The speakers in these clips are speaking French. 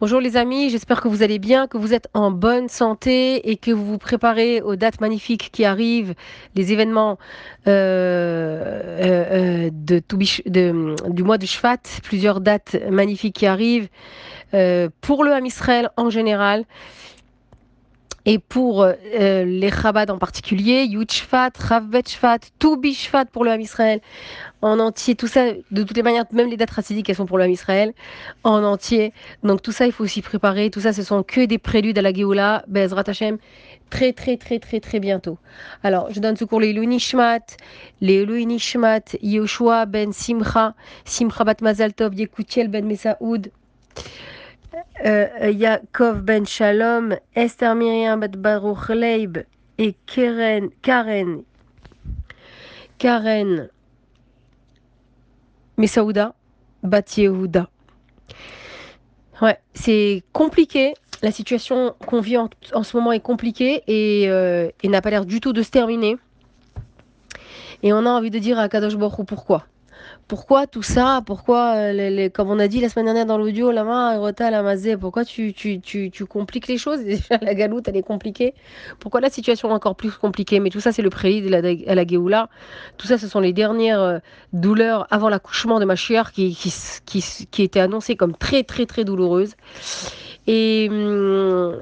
Bonjour les amis, j'espère que vous allez bien, que vous êtes en bonne santé et que vous vous préparez aux dates magnifiques qui arrivent, les événements euh, euh, euh, du mois de Shvat, plusieurs dates magnifiques qui arrivent pour le Ham Israël en général. Et pour les Chabad en particulier, Yud Shvat, Ravbet Shvat, pour le Ham Israël en entier, tout ça, de toutes les manières, même les dates racidiques, elles sont pour l'homme Israël, en entier. Donc tout ça, il faut s'y préparer. Tout ça, ce sont que des préludes à la Géoula, Bezrat Hashem, très très très très très bientôt. Alors, je donne secours les Elou Nishmat, les Elou Nishmat, Yoshua ben Simcha, Simcha bat Mazal Yekutiel ben Mesaoud, euh, Yaakov ben Shalom, Esther Miriam bat Baruch Leib, et Karen, Karen, Karen, Messaouda, Bat Yehuda. Ouais, c'est compliqué. La situation qu'on vit en, ce moment est compliquée et, euh, n'a pas l'air du tout de se terminer. Et on a envie de dire à Kadosh Baruch pourquoi. Pourquoi tout ça? Pourquoi, euh, comme on a dit la semaine dernière dans l'audio, la main, Rota, la mazé, pourquoi tu, compliques les choses? La galoute, elle est compliquée. Pourquoi la situation est encore plus compliquée? Mais tout ça, c'est le prélude à la Géoula. Tout ça, ce sont les dernières euh, douleurs avant l'accouchement de ma chère qui, qui, qui, étaient annoncées comme très, très, très douloureuses. Et. Hum,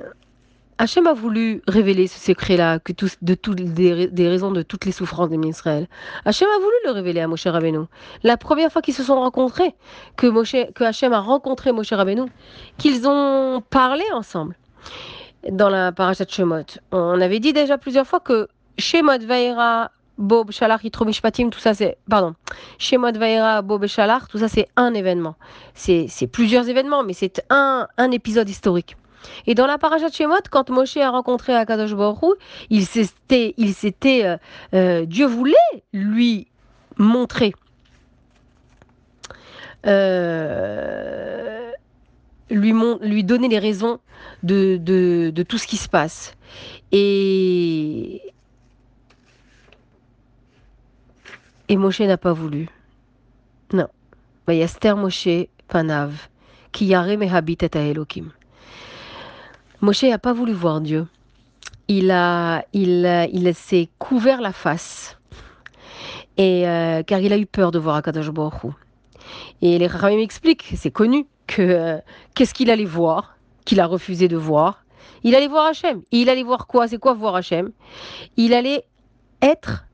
Hachem a voulu révéler ce secret-là, que de des, raisons de toutes les souffrances des Israël. Hachem a voulu le révéler à Moshe Rabbeinu. La première fois qu'ils se sont rencontrés, que, Moshe, que Hachem a rencontré Moshe Rabbeinu, qu'ils ont parlé ensemble dans la parashat Shemot. On avait dit déjà plusieurs fois que Shemot Vaïra, Bob Shalach, Mishpatim, tout ça c'est. Pardon. Shemot Vaïra, Bob tout ça c'est un événement. C'est plusieurs événements, mais c'est un, un épisode historique. Et dans la parasha de Shemot, quand Moshe a rencontré Akadosh Baruch il s'était, euh, euh, Dieu voulait lui montrer, euh, lui, donner les raisons de, tout ce qui se passe. Et, Moshe n'a pas voulu. Non. Yaster Moshe Panav, qui yare mehabit et Elohim. Moshe n'a pas voulu voir Dieu. Il, a, il, il s'est couvert la face. Et, euh, car il a eu peur de voir Akadosh Baruch Et les Ramim expliquent, c'est connu, que euh, qu'est-ce qu'il allait voir, qu'il a refusé de voir. Il allait voir Hachem. il allait voir quoi? C'est quoi voir Hachem? Il allait être,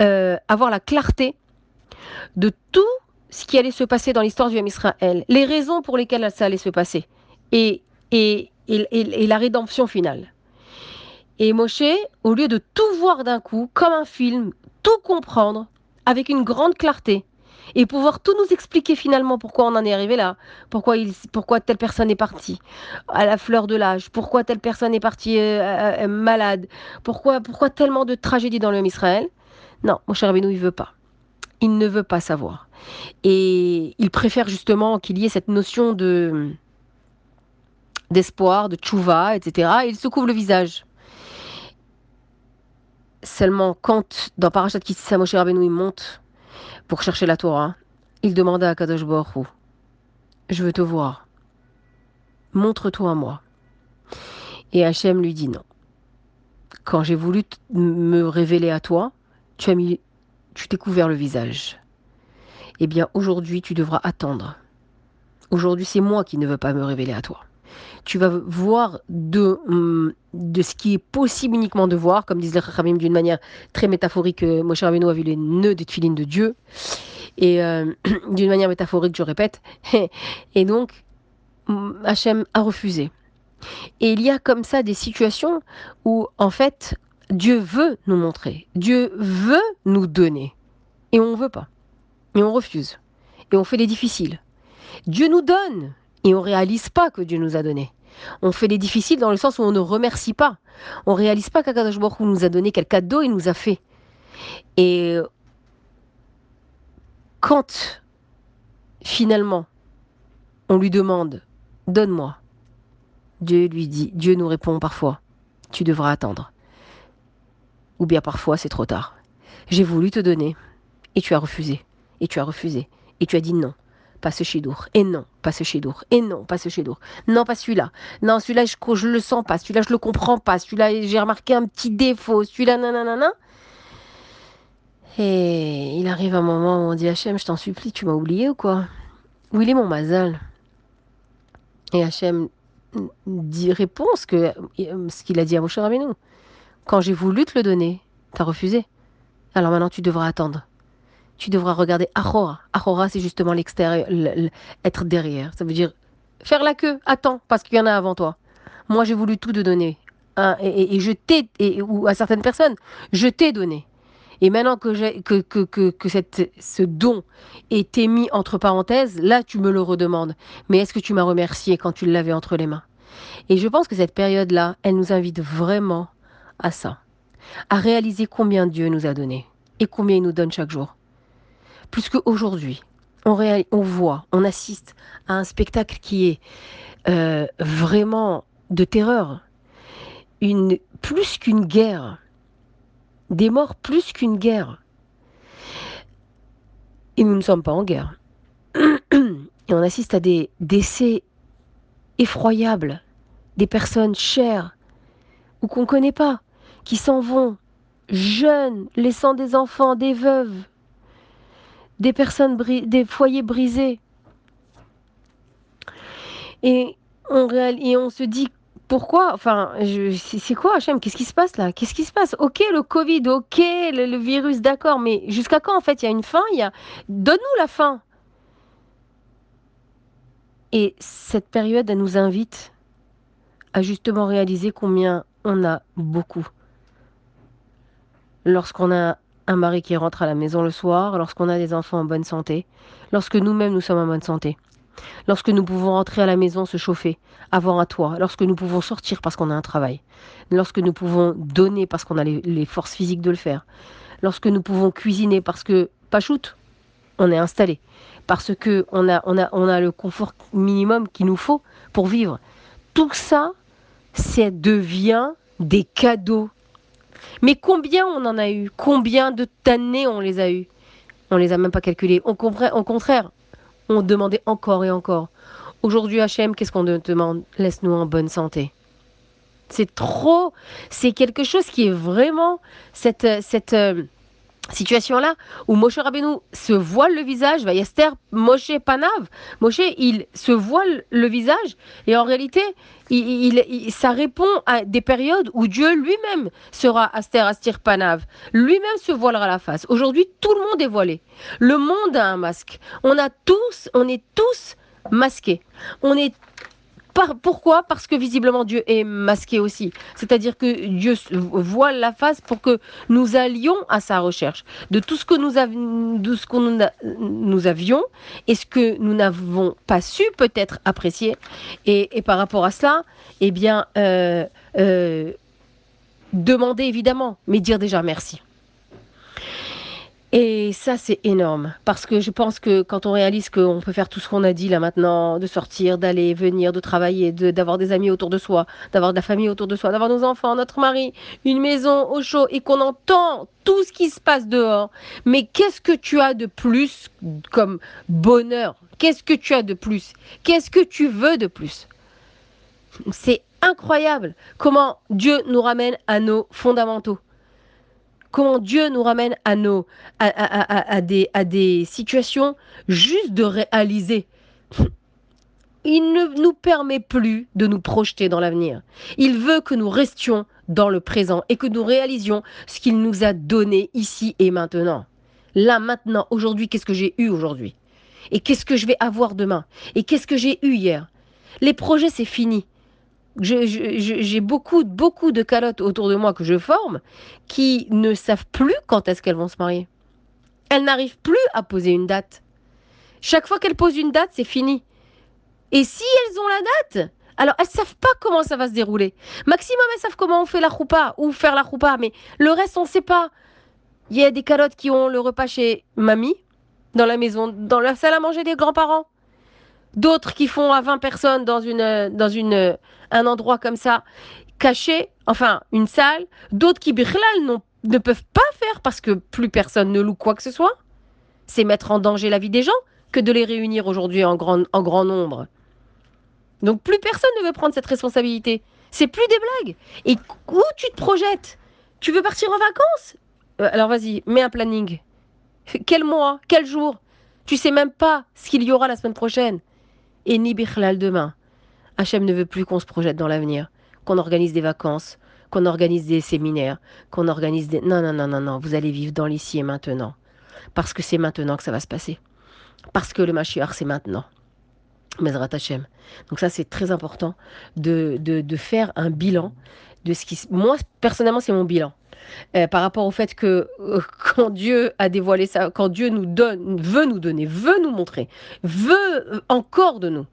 euh, avoir la clarté de tout ce qui allait se passer dans l'histoire du Ham Israël, les raisons pour lesquelles ça allait se passer. Et, et, et, la rédemption finale. Et Moshe, au lieu de tout voir d'un coup, comme un film, tout comprendre, avec une grande clarté, et pouvoir tout nous expliquer finalement pourquoi on en est arrivé là, pourquoi, pourquoi telle personne est partie à la fleur de l'âge, pourquoi telle personne est partie euh, euh, euh, malade, pourquoi, pourquoi tellement de tragédies dans le Israël. Non, Moshe Rabbeinu, il veut pas. Il ne veut pas savoir. Et il préfère justement qu'il y ait cette notion de d'espoir, de tchouva, etc. Et il se couvre le visage. Seulement, quand dans Parashat Kitissa, Moshe Rabbeinu il monte pour chercher la Torah, il demande à Kadosh Baruch Je veux te voir. Montre-toi à moi. Et Hachem lui dit non. Quand j'ai voulu me révéler à toi, tu as tu t'es couvert le visage. Eh bien, aujourd'hui, tu devras attendre. Aujourd'hui, c'est moi qui ne veux pas me révéler à toi tu vas voir de, hum, de ce qui est possible uniquement de voir, comme disent les Rachamim d'une manière très métaphorique, euh, Moshe Rabbeinu a vu les nœuds des filines de Dieu, et euh, d'une manière métaphorique, je répète, et donc hum, Hachem a refusé. Et il y a comme ça des situations où, en fait, Dieu veut nous montrer, Dieu veut nous donner, et on ne veut pas, et on refuse, et on fait les difficiles. Dieu nous donne, et on réalise pas que Dieu nous a donné. On fait les difficiles dans le sens où on ne remercie pas. On réalise pas qu'Akadosh Baruch nous a donné quel cadeau il nous a fait. Et quand finalement on lui demande donne-moi, Dieu lui dit, Dieu nous répond parfois, tu devras attendre. Ou bien parfois c'est trop tard. J'ai voulu te donner et tu as refusé, et tu as refusé, et tu as dit non pas ce chidour. Et non, pas ce chidour. Et non, pas ce chidour. Non, pas celui-là. Non, celui-là, je, je le sens pas. Celui-là, je le comprends pas. Celui-là, j'ai remarqué un petit défaut. Celui-là, nanana. Et il arrive un moment où on dit Hachem, je t'en supplie, tu m'as oublié ou quoi? Où il est mon mazal? Et Hachem dit, répond ce qu'il a dit à Moshe Rabbeinu. Quand j'ai voulu te le donner, t'as refusé. Alors maintenant, tu devras attendre. Tu devras regarder Ahora. Ahora, c'est justement l'extérieur, être derrière. Ça veut dire faire la queue, attends, parce qu'il y en a avant toi. Moi, j'ai voulu tout te donner. Et, je t'ai, ou à certaines personnes, je t'ai donné. Et maintenant que, que, que, ce don été mis entre parenthèses, là, tu me le redemandes. Mais est-ce que tu m'as remercié quand tu l'avais entre les mains? Et je pense que cette période-là, elle nous invite vraiment à ça, à réaliser combien Dieu nous a donné et combien il nous donne chaque jour. Plus qu'aujourd'hui, on, voit, on assiste à un spectacle qui est euh, vraiment de terreur, plus qu'une guerre, des morts plus qu'une guerre. Et nous ne sommes pas en guerre. Et on assiste à des décès effroyables, des personnes chères ou qu'on ne connaît pas, qui s'en vont, jeunes, laissant des enfants, des veuves, des personnes, des foyers brisés. Et on, on se dit pourquoi Enfin, c'est quoi, Hachem Qu'est-ce qui se passe là? Qu'est-ce qui se passe? Ok, le Covid, ok, le, virus, d'accord, mais jusqu'à quand en fait Il y a une fin? A... Donne-nous la fin Et cette période, elle nous invite à justement réaliser combien on a beaucoup. Lorsqu'on a un mari qui rentre à la maison le soir, lorsqu'on a des enfants en bonne santé, lorsque nous-mêmes nous sommes en bonne santé, lorsque nous pouvons rentrer à la maison se chauffer, avoir un toit, lorsque nous pouvons sortir parce qu'on a un travail, lorsque nous pouvons donner parce qu'on a les, forces physiques de le faire, lorsque nous pouvons cuisiner parce que, pas shoot, on est installé, parce que on a, on a, on a le confort minimum qu'il nous faut pour vivre. Tout ça, ça devient des cadeaux. Mais combien on en a eu? Combien de années on les a eu? On les a même pas calculés. Au contraire, on demandait encore et encore. Aujourd'hui, HM, qu'est-ce qu'on demande? Laisse-nous en bonne santé. C'est trop, c'est quelque chose qui est vraiment cette, cette, euh, situation-là où Moshe Rabbeinu se voile le visage, Vayaster Moshe Panav, Moshe il se voile le visage et en réalité il, ça répond à des périodes où Dieu lui-même sera Aster Astir Panav, lui-même se voilera la face. Aujourd'hui tout le monde est voilé, le monde a un masque, on a tous, on est tous masqués, on est pourquoi? Parce que visiblement Dieu est masqué aussi. C'est-à-dire que Dieu voit la face pour que nous allions à sa recherche de tout ce que nous, de ce que nous, avions et ce que nous n'avons pas su peut-être apprécier. Et, par rapport à cela, eh bien, euh, euh, demander évidemment, mais dire déjà merci. Et ça, c'est énorme. Parce que je pense que quand on réalise qu'on peut faire tout ce qu'on a dit là maintenant, de sortir, d'aller, venir, de travailler, d'avoir des amis autour de soi, d'avoir de la famille autour de soi, d'avoir nos enfants, notre mari, une maison au chaud, et qu'on entend tout ce qui se passe dehors. Mais qu'est-ce que tu as de plus comme bonheur? Qu'est-ce que tu as de plus? Qu'est-ce que tu veux de plus? C'est incroyable comment Dieu nous ramène à nos fondamentaux comment Dieu nous ramène à, des situations juste de réaliser. Il ne nous permet plus de nous projeter dans l'avenir. Il veut que nous restions dans le présent et que nous réalisions ce qu'il nous a donné ici et maintenant. Là, maintenant, aujourd'hui, qu'est-ce que j'ai eu aujourd'hui? Et qu'est-ce que je vais avoir demain? Et qu'est-ce que j'ai eu hier? Les projets, c'est fini j'ai beaucoup, beaucoup de calottes autour de moi que je forme qui ne savent plus quand est-ce qu'elles vont se marier. Elles n'arrivent plus à poser une date. Chaque fois qu'elles posent une date, c'est fini. Et si elles ont la date, alors elles savent pas comment ça va se dérouler. Maximum, elles savent comment on fait la roupa ou faire la roupa, mais le reste, on ne sait pas. Il y a des calottes qui ont le repas chez mamie, dans la maison, dans la salle à manger des grands-parents d'autres qui font à 20 personnes dans, une, dans une, un endroit comme ça, caché, enfin une salle, d'autres qui ne peuvent pas faire parce que plus personne ne loue quoi que ce soit. C'est mettre en danger la vie des gens. que de les réunir aujourd'hui en grand, en grand nombre. Donc plus personne ne veut prendre cette responsabilité. C'est plus des blagues. Et où tu te projettes? Tu veux partir en vacances? Euh, Alors vas-y, mets un planning. Quel mois? Quel jour? Tu sais même pas ce qu'il y aura la semaine prochaine. Et ni Bichlal demain. Hachem ne veut plus qu'on se projette dans l'avenir, qu'on organise des vacances, qu'on organise des séminaires, qu'on organise des... Non, non, non, non, non, vous allez vivre dans l'ici et maintenant. Parce que c'est maintenant que ça va se passer. Parce que le Mashiach, c'est maintenant. Mezrat Hashem. Donc ça, c'est très important de, de, faire un bilan de ce qui... Moi, personnellement, c'est mon bilan. Euh, par rapport au fait que euh, quand Dieu a dévoilé ça, quand Dieu nous donne, veut nous donner, veut nous montrer, veut euh, encore de nous,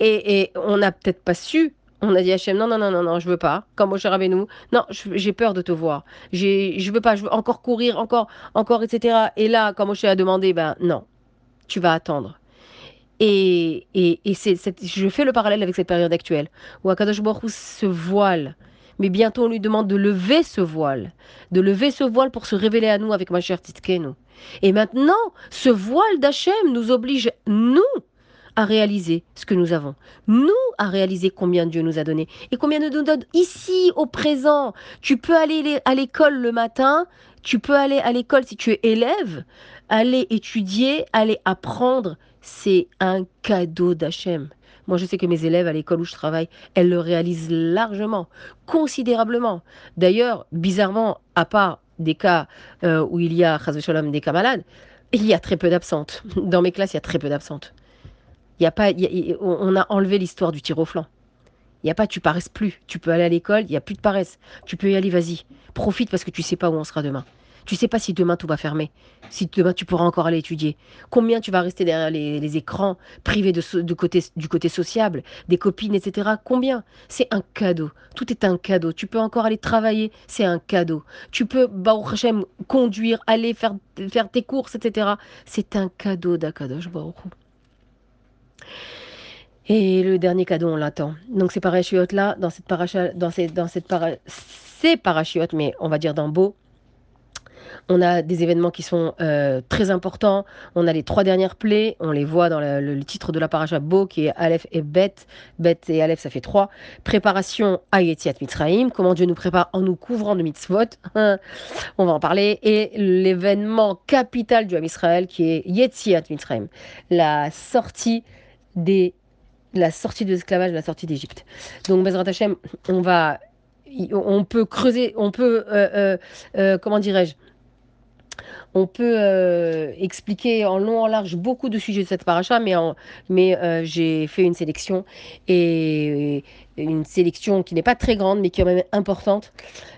et, on n'a peut-être pas su on a dit à Hachem, non, non, non, non, non, je veux pas. Comme Moshe nous non, j'ai peur de te voir. Je veux pas, je veux encore courir, encore, encore, etc. Et là, quand Moshe a demandé, ben non, tu vas attendre. Et, et, et c'est, je fais le parallèle avec cette période actuelle, où Akadosh Baruch se voile. Mais bientôt, on lui demande de lever ce voile, de lever ce voile pour se révéler à nous avec ma chère Titkenu. Et maintenant, ce voile d'Hachem nous oblige, nous, à réaliser ce que nous avons. Nous, à réaliser combien Dieu nous a donné et combien nous donne ici, au présent. Tu peux aller à l'école le matin, tu peux aller à l'école si tu es élève, aller étudier, aller apprendre. C'est un cadeau d'Hachem. Moi, je sais que mes élèves à l'école où je travaille, elles le réalisent largement, considérablement. D'ailleurs, bizarrement, à part des cas euh, où il y a, des cas malades, il y a très peu d'absentes. Dans mes classes, il y a très peu d'absentes. Il y a pas, on a enlevé l'histoire du tir au flanc. Il n'y a pas tu paresses plus. Tu peux aller à l'école, il n'y a plus de paresse. Tu peux y aller, vas-y. Profite parce que tu sais pas où on sera demain. Tu sais pas si demain tout va fermer, si demain tu pourras encore aller étudier. Combien tu vas rester derrière les, écrans, privé du côté sociable, des copines, etc. Combien? C'est un cadeau. Tout est un cadeau. Tu peux encore aller travailler, c'est un cadeau. Tu peux, conduire, aller faire, faire tes courses, etc. C'est un cadeau d'Akadosh Baruch et le dernier cadeau, on l'attend. Donc ces parachutes-là, dans cette paracha, dans ces, dans cette parachutes, mais on va dire dans Beau, on a des événements qui sont euh, très importants. On a les trois dernières plaies. On les voit dans le, titre de la paracha Beau, qui est Aleph et Bet. Bet et Aleph, ça fait trois. Préparation à Yetiat Mitzrayim. Comment Dieu nous prépare en nous couvrant de mitzvot. on va en parler. Et l'événement capital du Ham Israël, qui est Yetiat Mitzrayim. La sortie des la sortie de l'esclavage, la sortie d'Égypte. Donc, Bezrat Hashem, on va, on peut creuser, on peut, euh, euh, comment dirais-je, on peut expliquer en long, en large beaucoup de sujets de cette paracha, mais, mais j'ai fait une sélection et, une sélection qui n'est pas très grande, mais qui est quand même importante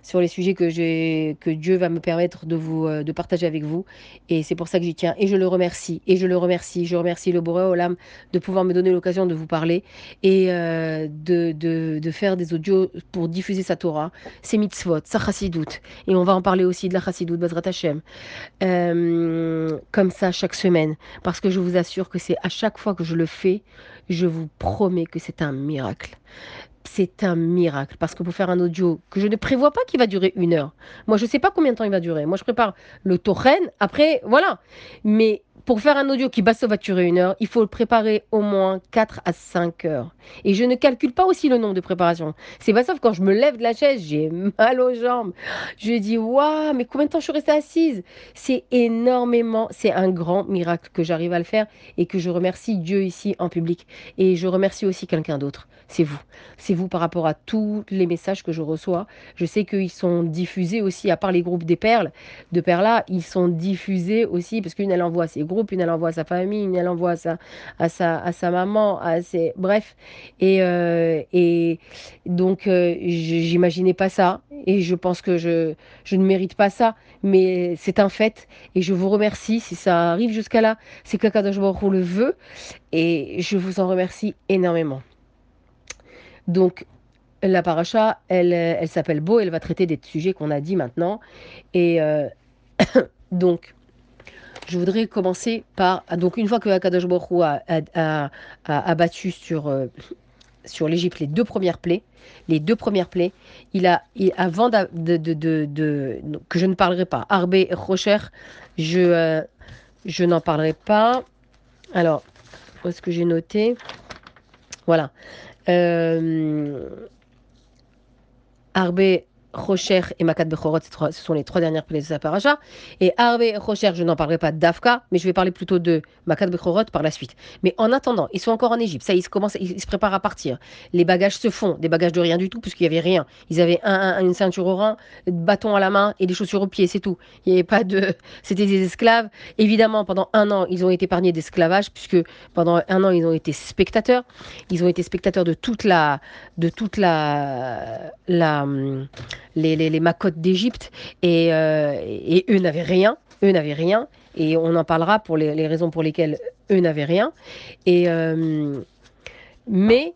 sur les sujets que, Dieu va me permettre de, vous, euh, de partager avec vous. Et c'est pour ça que j'y tiens. Et je le remercie. Et je le remercie. Je remercie le Boré Olam de pouvoir me donner l'occasion de vous parler et euh, de, faire des audios pour diffuser sa Torah, ses mitzvot, sa. Et on va en parler aussi de la chassidoute, Bazrat Hashem. Euh, comme ça, chaque semaine. Parce que je vous assure que c'est à chaque fois que je le fais, je vous promets que c'est un miracle c'est un miracle. Parce que pour faire un audio que je ne prévois pas qu'il va durer une heure, moi je ne sais pas combien de temps il va durer. Moi je prépare le toren, après voilà. Mais pour faire un audio qui va durer une heure, il faut le préparer au moins 4 à 5 heures. Et je ne calcule pas aussi le nombre de préparations. C'est pas sauf quand je me lève de la chaise, j'ai mal aux jambes. Je dis, waouh, mais combien de temps je suis restée assise? C'est énormément, c'est un grand miracle que j'arrive à le faire et que je remercie Dieu ici en public. Et je remercie aussi quelqu'un d'autre. C'est vous. C'est vous par rapport à tous les messages que je reçois. Je sais qu'ils sont diffusés aussi, à part les groupes des perles, de perles-là, ils sont diffusés aussi, parce qu'une, elle envoie ses groupes puis elle envoie à sa famille, une elle envoie à sa, à sa, maman, à ses... bref. Et, euh, et donc, euh, j'imaginais pas ça, et je pense que je, je ne mérite pas ça, mais c'est un fait, et je vous remercie. Si ça arrive jusqu'à là, c'est que Kadosh Baruch le veut, et je vous en remercie énormément. Donc, la paracha, elle, elle s'appelle Beau, elle va traiter des sujets qu'on a dit maintenant. Et euh, donc, je voudrais commencer par. Donc, une fois que Akadosh Baruch a, a, abattu sur, euh, sur l'Égypte les deux premières plaies, les deux premières plaies, il a, avant de, que je ne parlerai pas, Arbe et Rocher, je, euh, je n'en parlerai pas. Alors, où est-ce que j'ai noté? Voilà. Euh, Arbe Rocher et Makat Bechorot, ce sont les trois dernières prières de sa paracha. Et Arbe et Rocher, je n'en parlerai pas d'Afka, mais je vais parler plutôt de Makat Bechorot par la suite. Mais en attendant, ils sont encore en Égypte. Ça, ils se, commencent, ils se préparent à partir. Les bagages se font, des bagages de rien du tout, puisqu'il n'y avait rien. Ils avaient un, une ceinture au rein, bâton à la main et des chaussures aux pieds, c'est tout. Il n'y avait pas de. C'était des esclaves. Évidemment, pendant un an, ils ont été épargnés d'esclavage, puisque pendant un an, ils ont été spectateurs. Ils ont été spectateurs de toute la. de toute la. la les, les, les macotes d'Égypte et, euh, et, eux n'avaient rien. Eux n'avaient rien. Et on en parlera pour les, les raisons pour lesquelles eux n'avaient rien. Et, euh, mais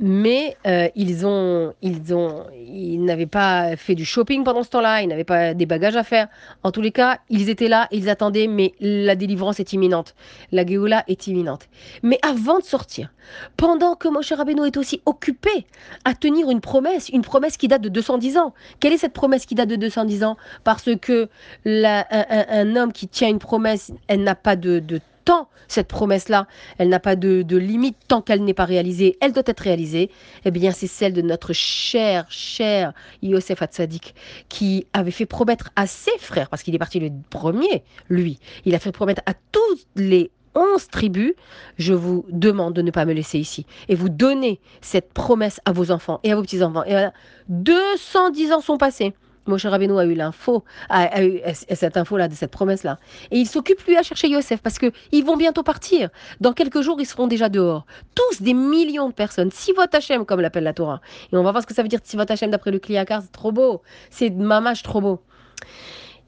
mais euh, ils ont, ils ont, ils n'avaient pas fait du shopping pendant ce temps-là, ils n'avaient pas des bagages à faire. En tous les cas, ils étaient là, ils attendaient, mais la délivrance est imminente, la Géoula est imminente. Mais avant de sortir, pendant que Moshe Rabbeinu est aussi occupé à tenir une promesse, une promesse qui date de 210 ans. Quelle est cette promesse qui date de 210 ans? Parce que un, homme qui tient une promesse, elle n'a pas de, de tant cette promesse-là, elle n'a pas de, de, limite tant qu'elle n'est pas réalisée, elle doit être réalisée, eh bien c'est celle de notre cher, cher Yosef Hatzadik qui avait fait promettre à ses frères, parce qu'il est parti le premier, lui, il a fait promettre à tous les onze tribus, je vous demande de ne pas me laisser ici. Et vous donnez cette promesse à vos enfants et à vos petits-enfants. Et voilà, 210 ans sont passés. Moshe Rabbeinu a eu l'info, a, eu cette info-là, de cette promesse-là. Et il s'occupe, lui, à chercher Yosef, parce qu'ils vont bientôt partir. Dans quelques jours, ils seront déjà dehors. Tous des millions de personnes. Sivot Hashem, comme l'appelle la Torah. Et on va voir ce que ça veut dire Sivot Hashem d'après le Kliyakar. C'est trop beau. C'est mamache trop beau.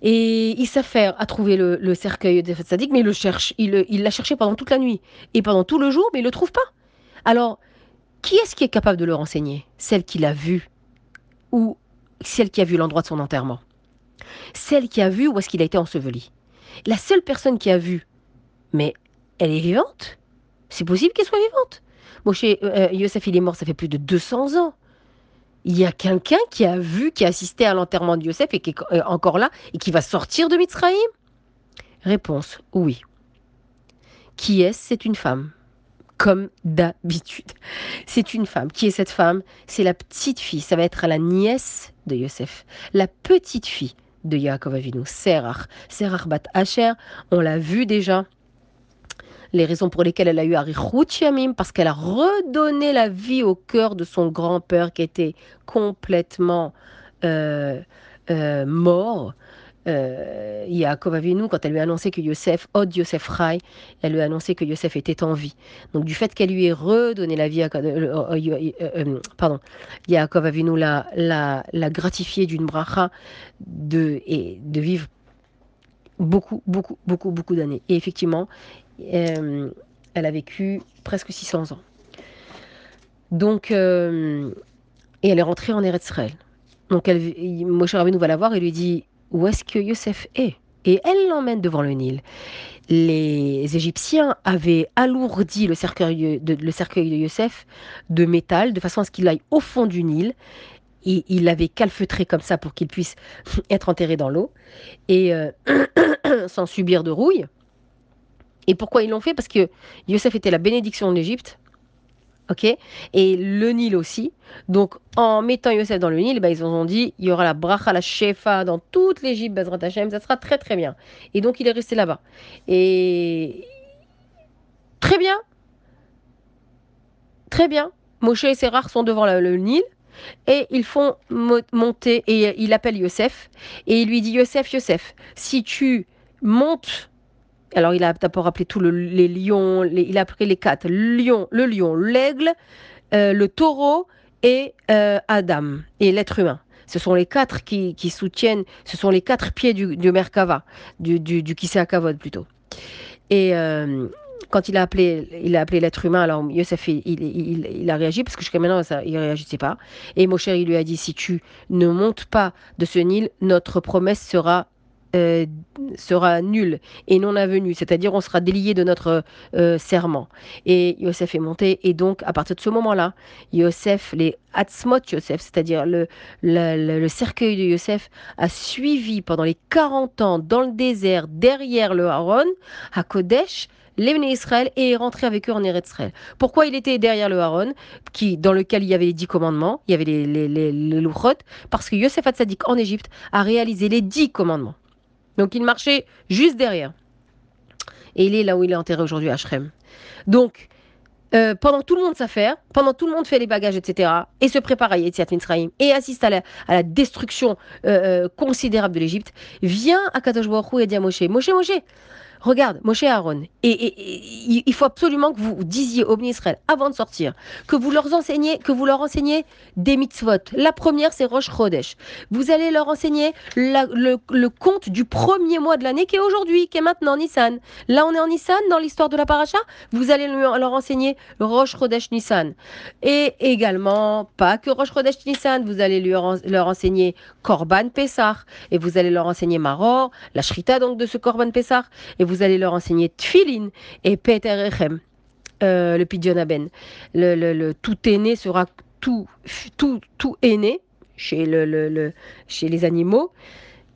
Et il s'affaire à trouver le, le cercueil de Sadiq, mais il le cherche. Il, l'a cherché pendant toute la nuit et pendant tout le jour, mais il le trouve pas. Alors, qui est-ce qui est capable de le renseigner? Celle qui l'a vu ou celle qui a vu l'endroit de son enterrement, celle qui a vu où est-ce qu'il a été enseveli. La seule personne qui a vu, mais elle est vivante. C'est possible qu'elle soit vivante. Moshe, euh, Yosef, il est mort, ça fait plus de 200 ans. Il y a quelqu'un qui a vu, qui a assisté à l'enterrement de Yosef et qui est euh, encore là et qui va sortir de Mitzrayim? Réponse, oui. Qui est-ce? C'est une femme comme d'habitude. C'est une femme. Qui est cette femme? C'est la petite fille. Ça va être la nièce de Yosef. La petite fille de Yaakov Avinu, Serach. Serach bat Asher, on l'a vu déjà. Les raisons pour lesquelles elle a eu Arichut Yamim, parce qu'elle a redonné la vie au cœur de son grand-père qui était complètement euh, euh, mort euh, Yaakov Avinu, quand elle lui a annoncé que Yosef, Od Yosef Rai, elle lui a annoncé que Yosef était en vie. Donc du fait qu'elle lui ait redonné la vie, à, euh, euh, euh, pardon, Yaakov Avinu l'a, la, la gratifié d'une bracha de, et de vivre beaucoup, beaucoup, beaucoup, beaucoup d'années. Et effectivement, euh, elle a vécu presque 600 ans. Donc, euh, et elle est rentrée en Eretz. Donc, elle, Moshe Rabbeinu va la voir et lui dit où est-ce que Yosef est et elle l'emmène devant le Nil. Les Égyptiens avaient alourdi le cercueil de, le cercueil de Yosef de métal de façon à ce qu'il aille au fond du Nil. Et il l'avait calfeutré comme ça pour qu'il puisse être enterré dans l'eau et euh, sans subir de rouille. Et pourquoi ils l'ont fait? Parce que Yosef était la bénédiction de l'Égypte ok Et le Nil aussi. Donc, en mettant Yosef dans le Nil, bah, ils ont dit il y aura la bracha, la shefa dans toute l'Égypte, Bezrat Hashem, ça sera très très bien. Et donc, il est resté là-bas. Et très bien, très bien. Moshe et ses rares sont devant le, le Nil. Et ils font monter, et il appelle Yosef, et il lui dit Yosef, Yosef, si tu montes alors, il a d'abord appelé tous le, les lions, il a appelé les quatre lions, le lion, l'aigle, euh, le taureau et euh, Adam, et l'être humain. Ce sont les quatre qui, soutiennent, ce sont les quatre pieds du, Merkava, du, du, du plutôt. Et euh, quand il a appelé, il a appelé l'être humain, alors Yosef, il, il, a réagi, parce que jusqu'à maintenant, ça, il ne réagissait pas. Et Moshe, il lui a dit, si tu ne montes pas de ce Nil, notre promesse sera euh, sera nul et non avenu, c'est-à-dire on sera délié de notre euh, serment. Et Yosef est monté, et donc à partir de ce moment-là, Yosef, les Hatzmot Yosef, c'est-à-dire le, cercueil de Yosef, a suivi pendant les 40 ans dans le désert, derrière le Haron, à Kodesh, les Israël et est rentré avec eux en Eretz Israël. Pourquoi il était derrière le Haron, qui, dans lequel il y avait les dix commandements, il y avait les, les, les, Parce que Yosef Hatzadik en Égypte a réalisé les dix commandements. Donc il marchait juste derrière. Et il est là où il est enterré aujourd'hui à Shrem. Donc, euh, pendant tout le monde s'affaire, pendant tout le monde fait les bagages, etc., et se prépare à Yetziat Mitzrayim, et assiste à la, destruction euh, euh, considérable de l'Égypte, vient à Kadosh Baruch et dit à Moshe, Moshe, Moshe, Regarde, Moshe Aaron, et, il faut absolument que vous disiez au Israël avant de sortir, que vous leur enseignez, que vous leur enseignez des mitzvot. La première, c'est Rosh Chodesh. Vous allez leur enseigner le, le, compte du premier mois de l'année qui est aujourd'hui, qui est maintenant Nissan. Là, on est en Nissan dans l'histoire de la paracha. Vous allez leur enseigner Rosh Chodesh Nissan. Et également, pas que Rosh Chodesh Nissan, vous allez leur, leur enseigner Korban Pessah, et vous allez leur enseigner Maror, la Shrita donc de ce Korban Pessah, et vous allez leur enseigner Tfilin et Peter Echem, euh, le Pidyon Aben. Le, le, tout aîné sera tout, tout, tout aîné chez, le, le, chez les animaux.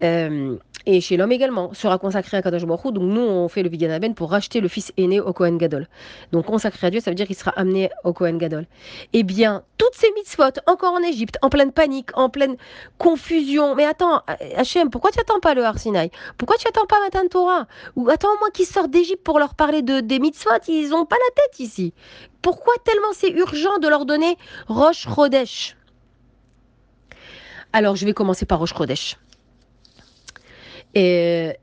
Euh, et chez l'homme également, sera consacré à Kadosh Baruch Donc nous, on fait le Biganaben pour racheter le fils aîné au Kohen Gadol. Donc consacré à Dieu, ça veut dire qu'il sera amené au Kohen Gadol. Eh bien, toutes ces mitzvot, encore en Égypte, en pleine panique, en pleine confusion. Mais attends, Hachem, pourquoi tu n'attends pas le Har Pourquoi tu n'attends pas Matan Torah? Ou attends-moi qu'ils sortent d'Égypte pour leur parler de, des mitzvot, ils n'ont pas la tête ici. Pourquoi tellement c'est urgent de leur donner Rosh Chodesh? Alors, je vais commencer par Rosh Chodesh. Et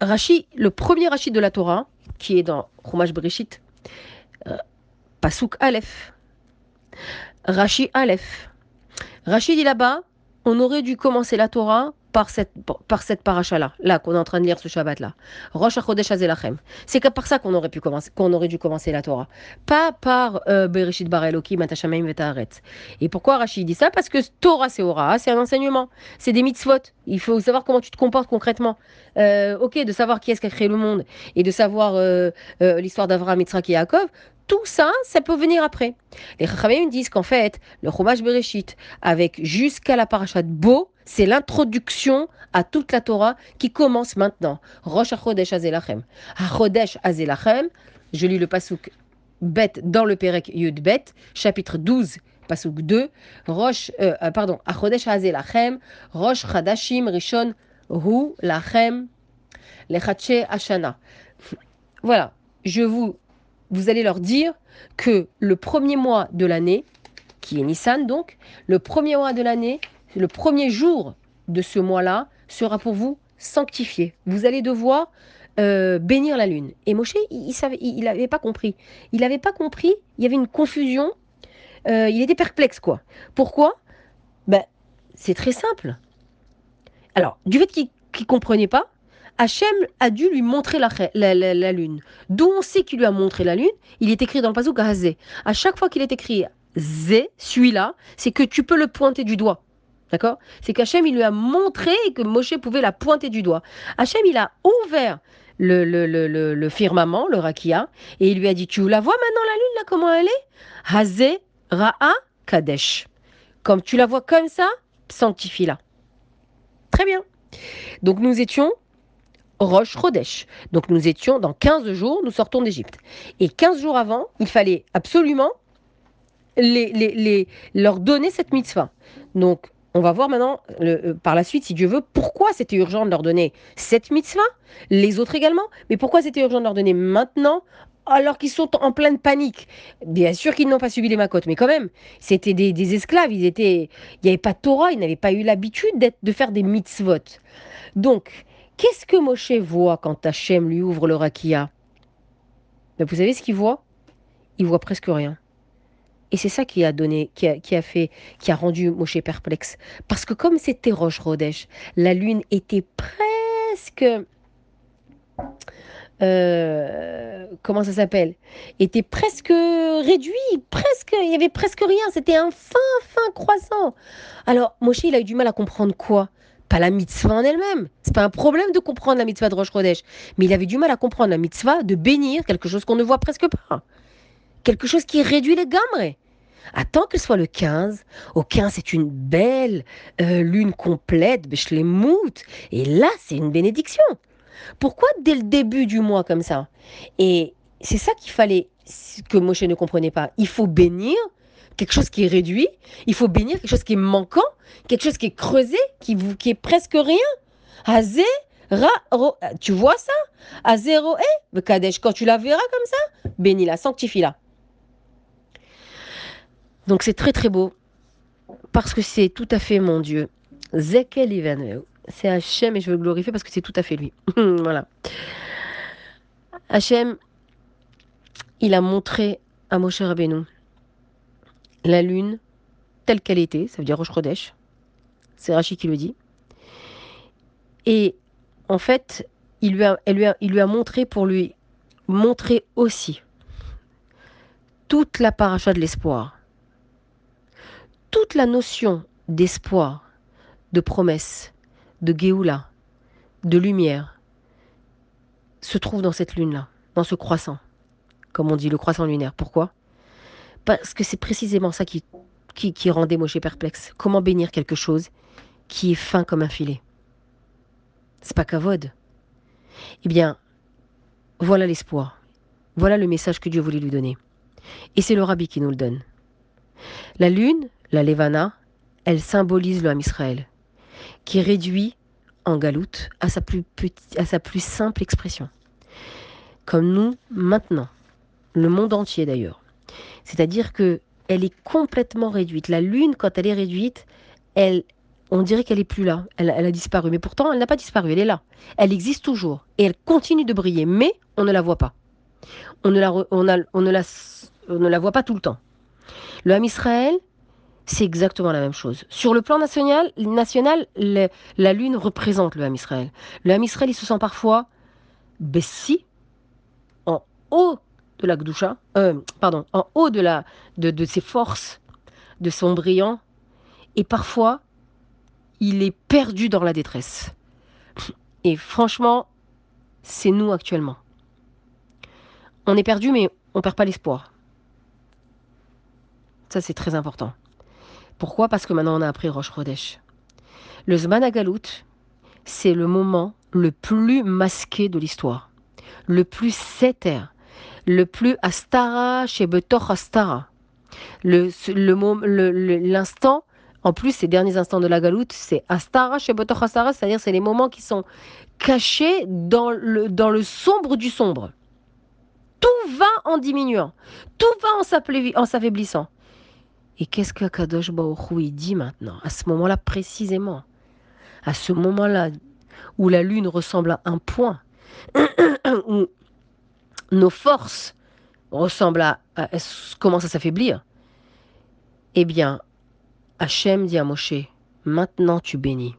Rashi, le premier Rashi de la Torah, qui est dans Chumash Bereshit, euh, Pasuk Aleph, Rashi Aleph. Rashi dit là-bas, on aurait dû commencer la Torah par cette, par cette paracha-là, là, qu'on est en train de lire ce Shabbat-là. Rosh HaChodesh Azelachem. C'est par ça qu'on aurait, pu commencer, aurait dû commencer la Torah. Pas par euh, Bereshit Bar Elohim, Atashamaim Vetaharet. Et pourquoi Rachid dit ça? Parce que Torah, c'est Ora, c'est un enseignement. C'est des mitzvot. Il faut savoir comment tu te comportes concrètement. Euh, ok, de savoir qui est-ce qui a créé le monde et de savoir euh, l'histoire d'Avraham, Yitzhak et Yaakov tout ça, ça peut venir après. Les Chachamim disent qu'en fait, le Chumash Bereshit, avec jusqu'à la parashat Bo, c'est l'introduction à toute la Torah qui commence maintenant. Rosh HaChodesh Azelachem. HaChodesh Azelachem, je lis le pasuk Bet dans le Perek Yud Bet, chapitre 12, pasuk 2. Rosh, euh, euh, pardon, Azelachem, Rosh Chadashim Rishon Hu Lachem, Lechache Ashana. Voilà, je vous vous allez leur dire que le premier mois de l'année, qui est Nissan donc, le premier mois de l'année, le premier jour de ce mois-là sera pour vous sanctifié. Vous allez devoir euh, bénir la lune. Et Moshe, il n'avait il, pas compris. Il n'avait pas compris, il y avait une confusion, euh, il était perplexe quoi. Pourquoi? Ben, C'est très simple. Alors, du fait qu'il ne comprenait pas, Hachem a dû lui montrer la, lune. D'où on sait qu'il lui a montré la lune? Il est écrit dans le pasuk Hazé. À chaque fois qu'il est écrit Zé, celui-là, c'est que tu peux le pointer du doigt. D'accord? C'est qu'Hachem, il lui a montré que Moshe pouvait la pointer du doigt. Hachem, il a ouvert le, firmament, le rakia, et il lui a dit Tu la vois maintenant, la lune, là, comment elle est? Hazé, Ra'a, Kadesh. Comme tu la vois comme ça, sanctifie-la. Très bien. Donc nous étions Roche Rodesh. Donc nous étions dans 15 jours, nous sortons d'Égypte. Et 15 jours avant, il fallait absolument les, les, leur donner cette mitzvah. Donc on va voir maintenant euh, par la suite, si Dieu veut, pourquoi c'était urgent de leur donner cette mitzvah, les autres également, mais pourquoi c'était urgent de leur donner maintenant alors qu'ils sont en pleine panique. Bien sûr qu'ils n'ont pas subi les macotes, mais quand même, c'était des, esclaves, ils étaient, il n'y avait pas de Torah, ils n'avaient pas eu l'habitude de faire des mitzvot. Donc, Qu'est-ce que Moshe voit quand Hachem lui ouvre le rakia? Ben, Vous savez ce qu'il voit? Il voit presque rien. Et c'est ça qui a donné, qui a, fait, qui a rendu Moshe perplexe. Parce que comme c'était Roche Rodesh, la lune était presque. Euh, comment ça s'appelle? Était presque réduit, presque, il y avait presque rien. C'était un fin, fin croissant. Alors Moshe, il a eu du mal à comprendre quoi? Pas la mitzvah en elle-même. C'est pas un problème de comprendre la mitzvah de Rosh Chodesh. Mais il avait du mal à comprendre la mitzvah de bénir quelque chose qu'on ne voit presque pas. Quelque chose qui réduit les gamres. Attends que ce soit le 15. Au 15, c'est une belle euh, lune complète, moutes. Et là, c'est une bénédiction. Pourquoi dès le début du mois comme ça? Et c'est ça qu'il fallait, que Moshe ne comprenait pas. Il faut bénir quelque chose qui est réduit, il faut bénir quelque chose qui est manquant, quelque chose qui est creusé, qui, est presque rien. Azé, ra, tu vois ça? Azé, roé, Kadesh, quand tu la verras comme ça, bénis-la, sanctifie-la. Donc c'est très très beau, parce que c'est tout à fait mon Dieu. Zekel c'est Hachem et je veux le glorifier parce que c'est tout à fait lui. voilà. Hachem, il a montré à Moshe Rabbeinu la lune telle qu'elle était, ça veut dire Rosh Chodesh. C'est Rachid qui le dit. Et en fait, il lui a, il lui a montré pour lui montrer aussi toute la paracha de l'espoir, toute la notion d'espoir, de promesse, de Géoula, de lumière, se trouve dans cette lune-là, dans ce croissant, comme on dit, le croissant lunaire. Pourquoi? Parce que c'est précisément ça qui, qui, qui perplexe. Comment bénir quelque chose qui est fin comme un filet? C'est pas Kavod. Eh bien, voilà l'espoir. Voilà le message que Dieu voulait lui donner. Et c'est le rabbi qui nous le donne. La lune, la Levana, elle symbolise le Israël qui réduit en galoute à sa plus, simple expression. Comme nous, maintenant, le monde entier d'ailleurs. C'est-à-dire que elle est complètement réduite. La Lune, quand elle est réduite, on dirait qu'elle est plus là. Elle, a disparu. Mais pourtant, elle n'a pas disparu. Elle est là. Elle existe toujours. Et elle continue de briller. Mais on ne la voit pas. On ne la, on a, on ne la, on ne la voit pas tout le temps. Le Ham Israël, c'est exactement la même chose. Sur le plan national, national la Lune représente le Ham Israël. Le Ham Israël, il se sent parfois baissé, en haut de la Gdusha, euh, pardon, en haut de, la, de, de ses forces, de son brillant, et parfois, il est perdu dans la détresse. Et franchement, c'est nous actuellement. On est perdu, mais on perd pas l'espoir. Ça, c'est très important. Pourquoi? Parce que maintenant on a appris Rosh Chodesh. Le Zmanagalut, c'est le moment le plus masqué de l'histoire, le plus séter, le plus astara chez Betor astara. L'instant, le, en plus, ces derniers instants de la galoute, c'est astara chez Betor astara, c'est-à-dire c'est les moments qui sont cachés dans le, dans le sombre du sombre. Tout va en diminuant, tout va en s'affaiblissant. Et qu'est-ce que Kadosh Baruch dit maintenant, à ce moment-là précisément? À ce moment-là où la lune ressemble à un point, où nos forces ressemblent à, commencent à s'affaiblir, eh bien, Hachem dit à Moshe, maintenant tu bénis.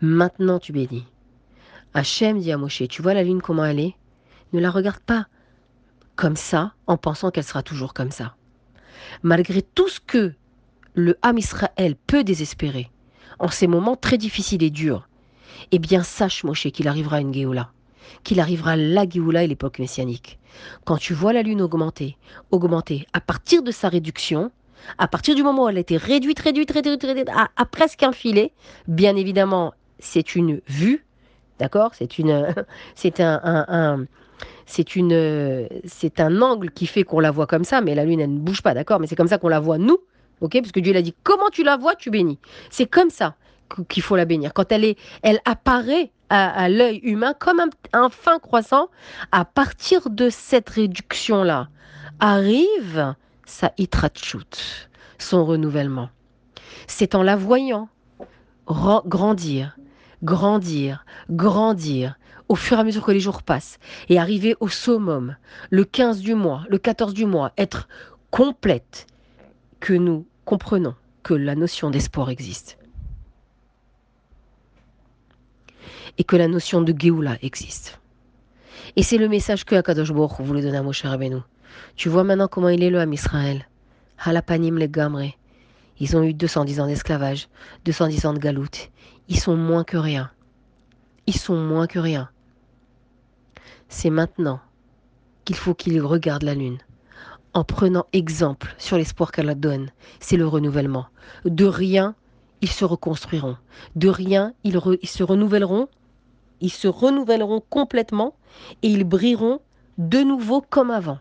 Maintenant tu bénis. Hachem dit à Moshe, tu vois la lune comment elle est? Ne la regarde pas comme ça en pensant qu'elle sera toujours comme ça malgré tout ce que le Ham Israël peut désespérer, en ces moments très difficiles et durs, eh bien sache Moshe qu'il arrivera une Géoula, qu'il arrivera la Géoula et l'époque messianique. Quand tu vois la lune augmenter, augmenter, à partir de sa réduction, à partir du moment où elle a été réduite, réduite, réduite, réduite à, presque un filet, bien évidemment, c'est une vue, d'accord C'est une, c'est un c'est une, c'est un angle qui fait qu'on la voit comme ça, mais la lune elle ne bouge pas, d'accord? Mais c'est comme ça qu'on la voit nous, ok? Parce que Dieu l'a dit, comment tu la vois, tu bénis? C'est comme ça qu'il faut la bénir. Quand elle est, elle apparaît à, l'œil humain comme un, fin croissant. À partir de cette réduction là, arrive sa itrachut, son renouvellement. C'est en la voyant grandir, grandir, grandir, au fur et à mesure que les jours passent, et arriver au summum, le 15 du mois, le 14 du mois, être complète, que nous comprenons que la notion d'espoir existe. Et que la notion de Géoula existe. Et c'est le message que Akadosh Baruch voulait donner à Moshe Rabbeinu. Tu vois maintenant comment il est le Ham Israël. Halapanim les Gamre. Ils ont eu 210 ans d'esclavage, 210 ans de galoute. Ils sont moins que rien. Ils sont moins que rien. C'est maintenant qu'il faut qu'ils regardent la Lune. En prenant exemple sur l'espoir qu'elle donne, c'est le renouvellement. De rien, ils se reconstruiront. De rien, ils, se renouvelleront ils se renouvelleront complètement et ils brilleront de nouveau comme avant.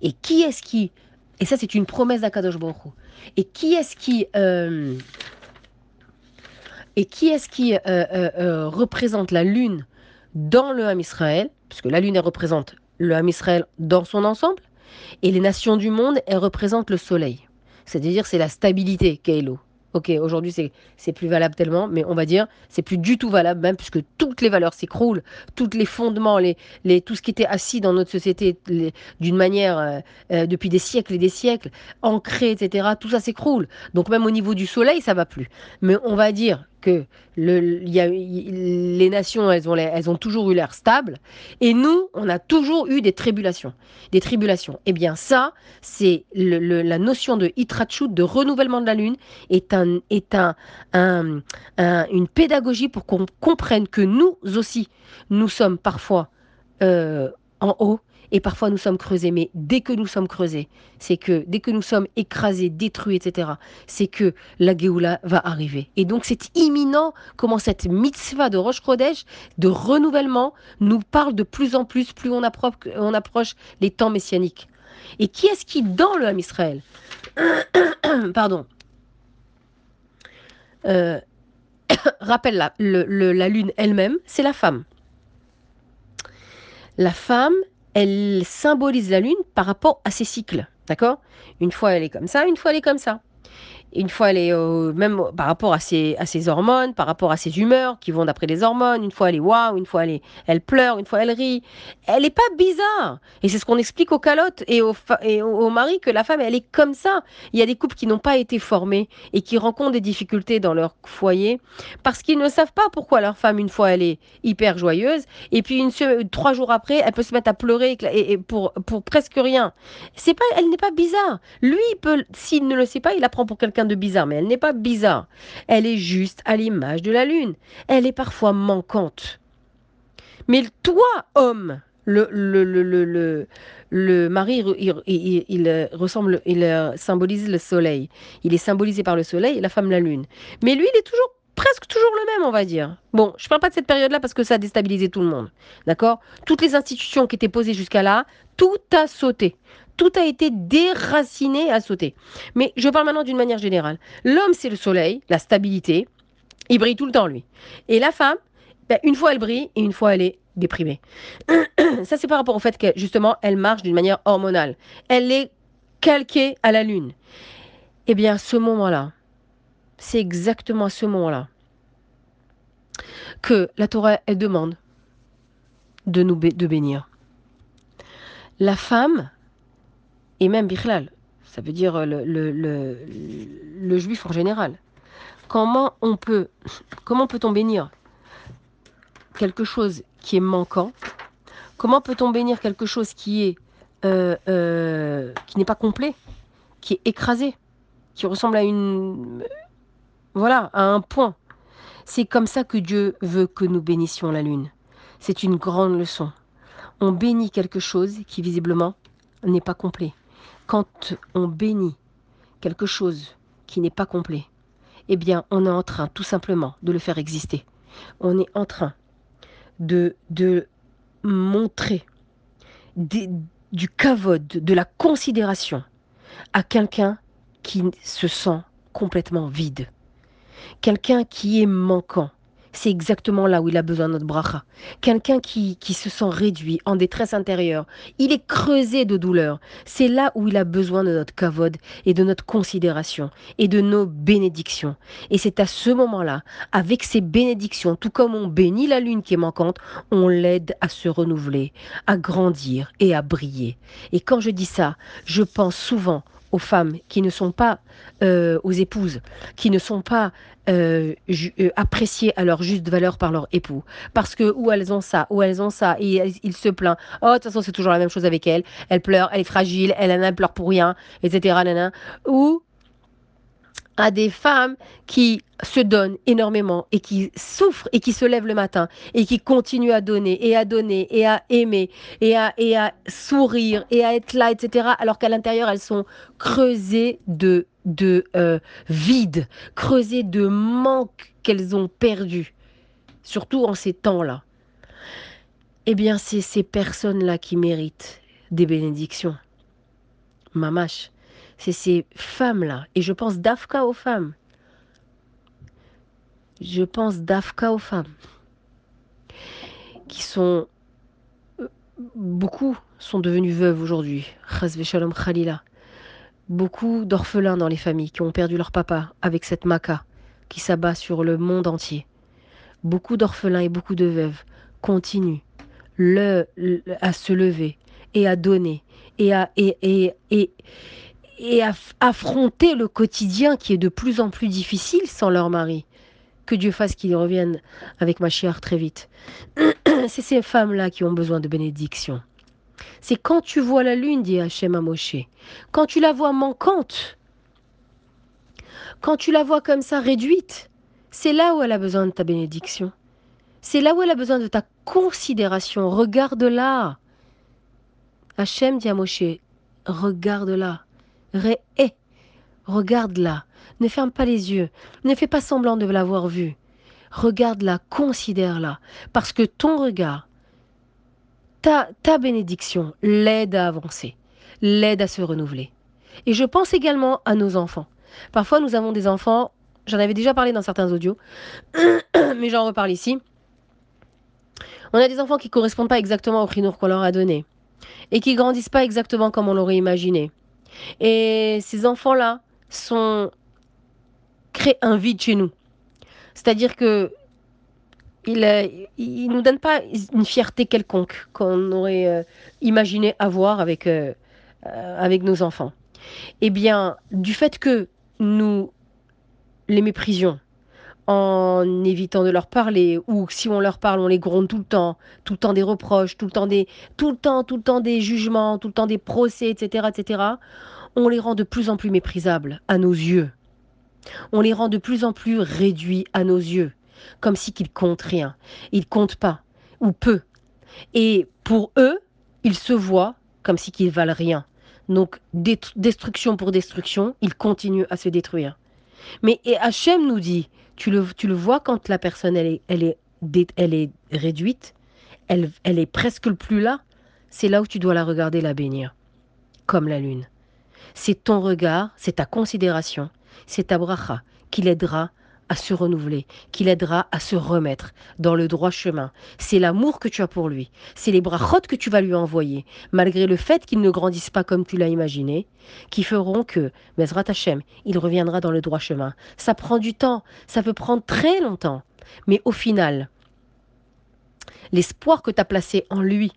Et qui est-ce qui, et ça c'est une promesse d'Akadosh Baruch et qui est-ce qui, euh, et qui est-ce qui euh, euh, représente la lune dans le Ham Israël, puisque la lune elle représente le Ham Israël dans son ensemble, et les nations du monde elles représentent le soleil. C'est-à-dire c'est la stabilité, Keilo. Ok, aujourd'hui c'est, plus valable tellement, mais on va dire c'est plus du tout valable même puisque toutes les valeurs s'écroulent, tous les fondements, tout ce qui était assis dans notre société d'une manière euh, euh, depuis des siècles et des siècles, ancré, etc. Tout ça s'écroule. Donc même au niveau du soleil, ça va plus. Mais on va dire que le, les nations, elles ont, toujours eu l'air stable, et nous, on a toujours eu des tribulations. Des tribulations. Eh bien, ça, c'est la notion de hitrachut, de renouvellement de la lune, est, un, est un, une pédagogie pour qu'on comprenne que nous aussi, nous sommes parfois euh, en haut et parfois nous sommes creusés, mais dès que nous sommes creusés, c'est que dès que nous sommes écrasés, détruits, etc., c'est que la Géoula va arriver. Et donc c'est imminent comment cette mitzvah de Rosh Chodesh, de renouvellement, nous parle de plus en plus, plus on approche, on approche les temps messianiques. Et qui est-ce qui, dans le Ham Israël, pardon, euh, rappelle la, la lune elle-même, c'est la femme. La femme, elle symbolise la Lune par rapport à ses cycles. D'accord? Une fois elle est comme ça, une fois elle est comme ça une fois, elle est euh, même par rapport à ses, à ses hormones, par rapport à ses humeurs qui vont d'après les hormones. Une fois, elle est waouh, une fois, elle, est, elle pleure, une fois, elle rit. Elle n'est pas bizarre. Et c'est ce qu'on explique aux calottes et aux, et maris que la femme, elle est comme ça. Il y a des couples qui n'ont pas été formés et qui rencontrent des difficultés dans leur foyer parce qu'ils ne savent pas pourquoi leur femme, une fois, elle est hyper joyeuse et puis une, trois jours après, elle peut se mettre à pleurer et, pour, pour presque rien. C'est pas, elle n'est pas bizarre. Lui, peut, s'il ne le sait pas, il apprend pour quelqu'un de bizarre, mais elle n'est pas bizarre. Elle est juste à l'image de la lune. Elle est parfois manquante. Mais toi, homme, le, le, le, le, mari, il, il, ressemble, il symbolise le soleil. Il est symbolisé par le soleil la femme la lune. Mais lui, il est toujours presque toujours le même, on va dire. Bon, je parle pas de cette période-là parce que ça a déstabilisé tout le monde. D'accord? Toutes les institutions qui étaient posées jusqu'à là, tout a sauté. Tout a été déraciné, à sauter. Mais je parle maintenant d'une manière générale. L'homme, c'est le soleil, la stabilité. Il brille tout le temps, lui. Et la femme, ben, une fois elle brille et une fois elle est déprimée. Ça, c'est par rapport au fait que, justement, elle marche d'une manière hormonale. Elle est calquée à la lune. Eh bien, ce moment-là, c'est exactement à ce moment-là que la Torah, elle demande de nous bénir. La femme, et même Bichlal, ça veut dire le, le, le, juif en général. Comment on peut, comment peut-on bénir quelque chose qui est manquant? Comment peut-on bénir quelque chose qui est euh, euh, qui n'est pas complet, qui est écrasé, qui ressemble à une voilà, à un point? C'est comme ça que Dieu veut que nous bénissions la lune. C'est une grande leçon. On bénit quelque chose qui visiblement n'est pas complet quand on bénit quelque chose qui n'est pas complet, eh bien, on est en train tout simplement de le faire exister. On est en train de, de montrer du cavode, de la considération à quelqu'un qui se sent complètement vide, quelqu'un qui est manquant, c'est exactement là où il a besoin de notre bracha. Quelqu'un qui, qui se sent réduit, en détresse intérieure, il est creusé de douleur. C'est là où il a besoin de notre kavod et de notre considération et de nos bénédictions. Et c'est à ce moment-là, avec ces bénédictions, tout comme on bénit la lune qui est manquante, on l'aide à se renouveler, à grandir et à briller. Et quand je dis ça, je pense souvent aux femmes qui ne sont pas euh, aux épouses, qui ne sont pas euh, euh, appréciées à leur juste valeur par leur époux. Parce que ou elles ont ça, ou elles ont ça, et il se plaint. Oh, de toute façon, c'est toujours la même chose avec elle. Elle pleure, elle est fragile, elle, elle pleure pour rien, etc. Ou à des femmes qui se donnent énormément et qui souffrent et qui se lèvent le matin et qui continuent à donner et à donner et à aimer et à, et à sourire et à être là, etc. Alors qu'à l'intérieur, elles sont creusées de, de euh, vide, creusées de manque qu'elles ont perdu. Surtout en ces temps-là. eh bien, c'est ces personnes-là qui méritent des bénédictions. Mamache, c'est ces femmes-là. Et je pense d'Afka aux femmes. Je pense d'Afka aux femmes. Qui sont. Euh, beaucoup sont devenues veuves aujourd'hui. Shalom Khalila. Beaucoup d'orphelins dans les familles qui ont perdu leur papa avec cette maca qui s'abat sur le monde entier. Beaucoup d'orphelins et beaucoup de veuves continuent le, à se lever et à donner et à, et, et, et affronter le quotidien qui est de plus en plus difficile sans leur mari. Que Dieu fasse qu'ils reviennent avec ma chère très vite. C'est ces femmes-là qui ont besoin de bénédiction. C'est quand tu vois la lune, dit Hachem à Moshe, quand tu la vois manquante, quand tu la vois comme ça réduite, c'est là où elle a besoin de ta bénédiction. C'est là où elle a besoin de ta considération. Regarde-la. Hachem dit à Moshe, regarde-la. Regarde-la. Ne ferme pas les yeux. Ne fais pas semblant de l'avoir vue. Regarde-la, considère-la. Parce que ton regard, ta, ta bénédiction l'aide à avancer, l'aide à se renouveler. Et je pense également à nos enfants. Parfois, nous avons des enfants, j'en avais déjà parlé dans certains audios, mais j'en reparle ici. On a des enfants qui ne correspondent pas exactement au chinour qu'on leur a donné et qui grandissent pas exactement comme on l'aurait imaginé. Et ces enfants-là sont créent un vide chez nous. C'est-à-dire que ils ne nous donnent pas une fierté quelconque qu'on aurait euh, imaginé avoir avec, euh, euh, avec nos enfants. Eh bien, du fait que nous les méprisions, en évitant de leur parler, ou si on leur parle, on les gronde tout le temps, tout le temps des reproches, tout le temps des, tout le temps, tout le temps des jugements, tout le temps des procès, etc., etc., on les rend de plus en plus méprisables à nos yeux. On les rend de plus en plus réduits à nos yeux, comme si qu'ils comptent rien. Ils comptent pas, ou peu. Et pour eux, ils se voient comme si qu'ils valent rien. Donc, destruction pour destruction, ils continuent à se détruire. Mais Hachem nous dit, tu le, tu le vois quand la personne elle est, elle est, elle est réduite, elle, elle est presque plus là, c'est là où tu dois la regarder, la bénir, comme la lune. C'est ton regard, c'est ta considération, c'est ta bracha qui l'aidera à se renouveler, qui l'aidera à se remettre dans le droit chemin. C'est l'amour que tu as pour lui, c'est les brachot que tu vas lui envoyer, malgré le fait qu'il ne grandisse pas comme tu l'as imaginé, qui feront que, Bezrat Hashem, il reviendra dans le droit chemin. Ça prend du temps, ça peut prendre très longtemps, mais au final, l'espoir que tu as placé en lui,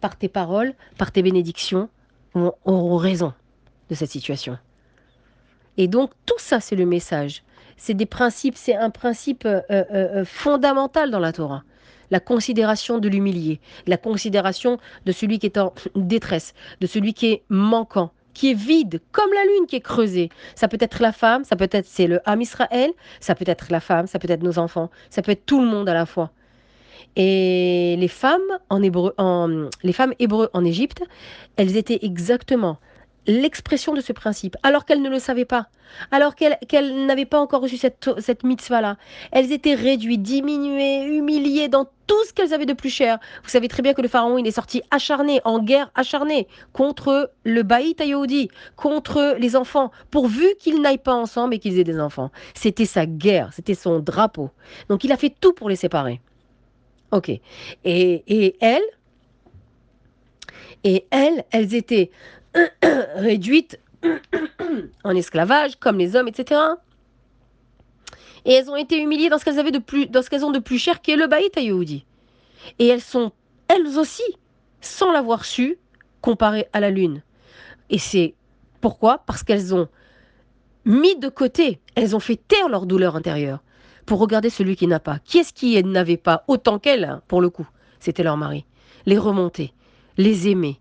par tes paroles, par tes bénédictions, auront raison de cette situation. Et donc tout ça, c'est le message c'est des principes, c'est un principe euh, euh, euh, fondamental dans la Torah. La considération de l'humilié, la considération de celui qui est en détresse, de celui qui est manquant, qui est vide, comme la lune qui est creusée. Ça peut être la femme, ça peut être c'est le Ham Israël, ça peut être la femme, ça peut être nos enfants, ça peut être tout le monde à la fois. Et les femmes en hébreu, en, les femmes hébreux en Égypte, elles étaient exactement l'expression de ce principe, alors qu'elles ne le savaient pas, alors qu'elles n'avaient pas encore reçu cette, cette mitzvah-là. Elles étaient réduites, diminuées, humiliées dans tout ce qu'elles avaient de plus cher. Vous savez très bien que le pharaon, il est sorti acharné, en guerre acharnée, contre le Baït Ayoudi, contre les enfants, pourvu qu'ils n'aillent pas ensemble et qu'ils aient des enfants. C'était sa guerre, c'était son drapeau. Donc il a fait tout pour les séparer. Ok. Et, et elles, et elles, elles étaient réduites en esclavage, comme les hommes, etc. Et elles ont été humiliées dans ce qu'elles avaient de plus, dans ont de plus cher, qui est le Baït à Et elles sont, elles aussi, sans l'avoir su, comparées à la lune. Et c'est pourquoi? Parce qu'elles ont mis de côté, elles ont fait taire leur douleur intérieure pour regarder celui qui n'a pas. Qui est-ce qui n'avait pas autant qu'elles, pour le coup? C'était leur mari. Les remonter, les aimer,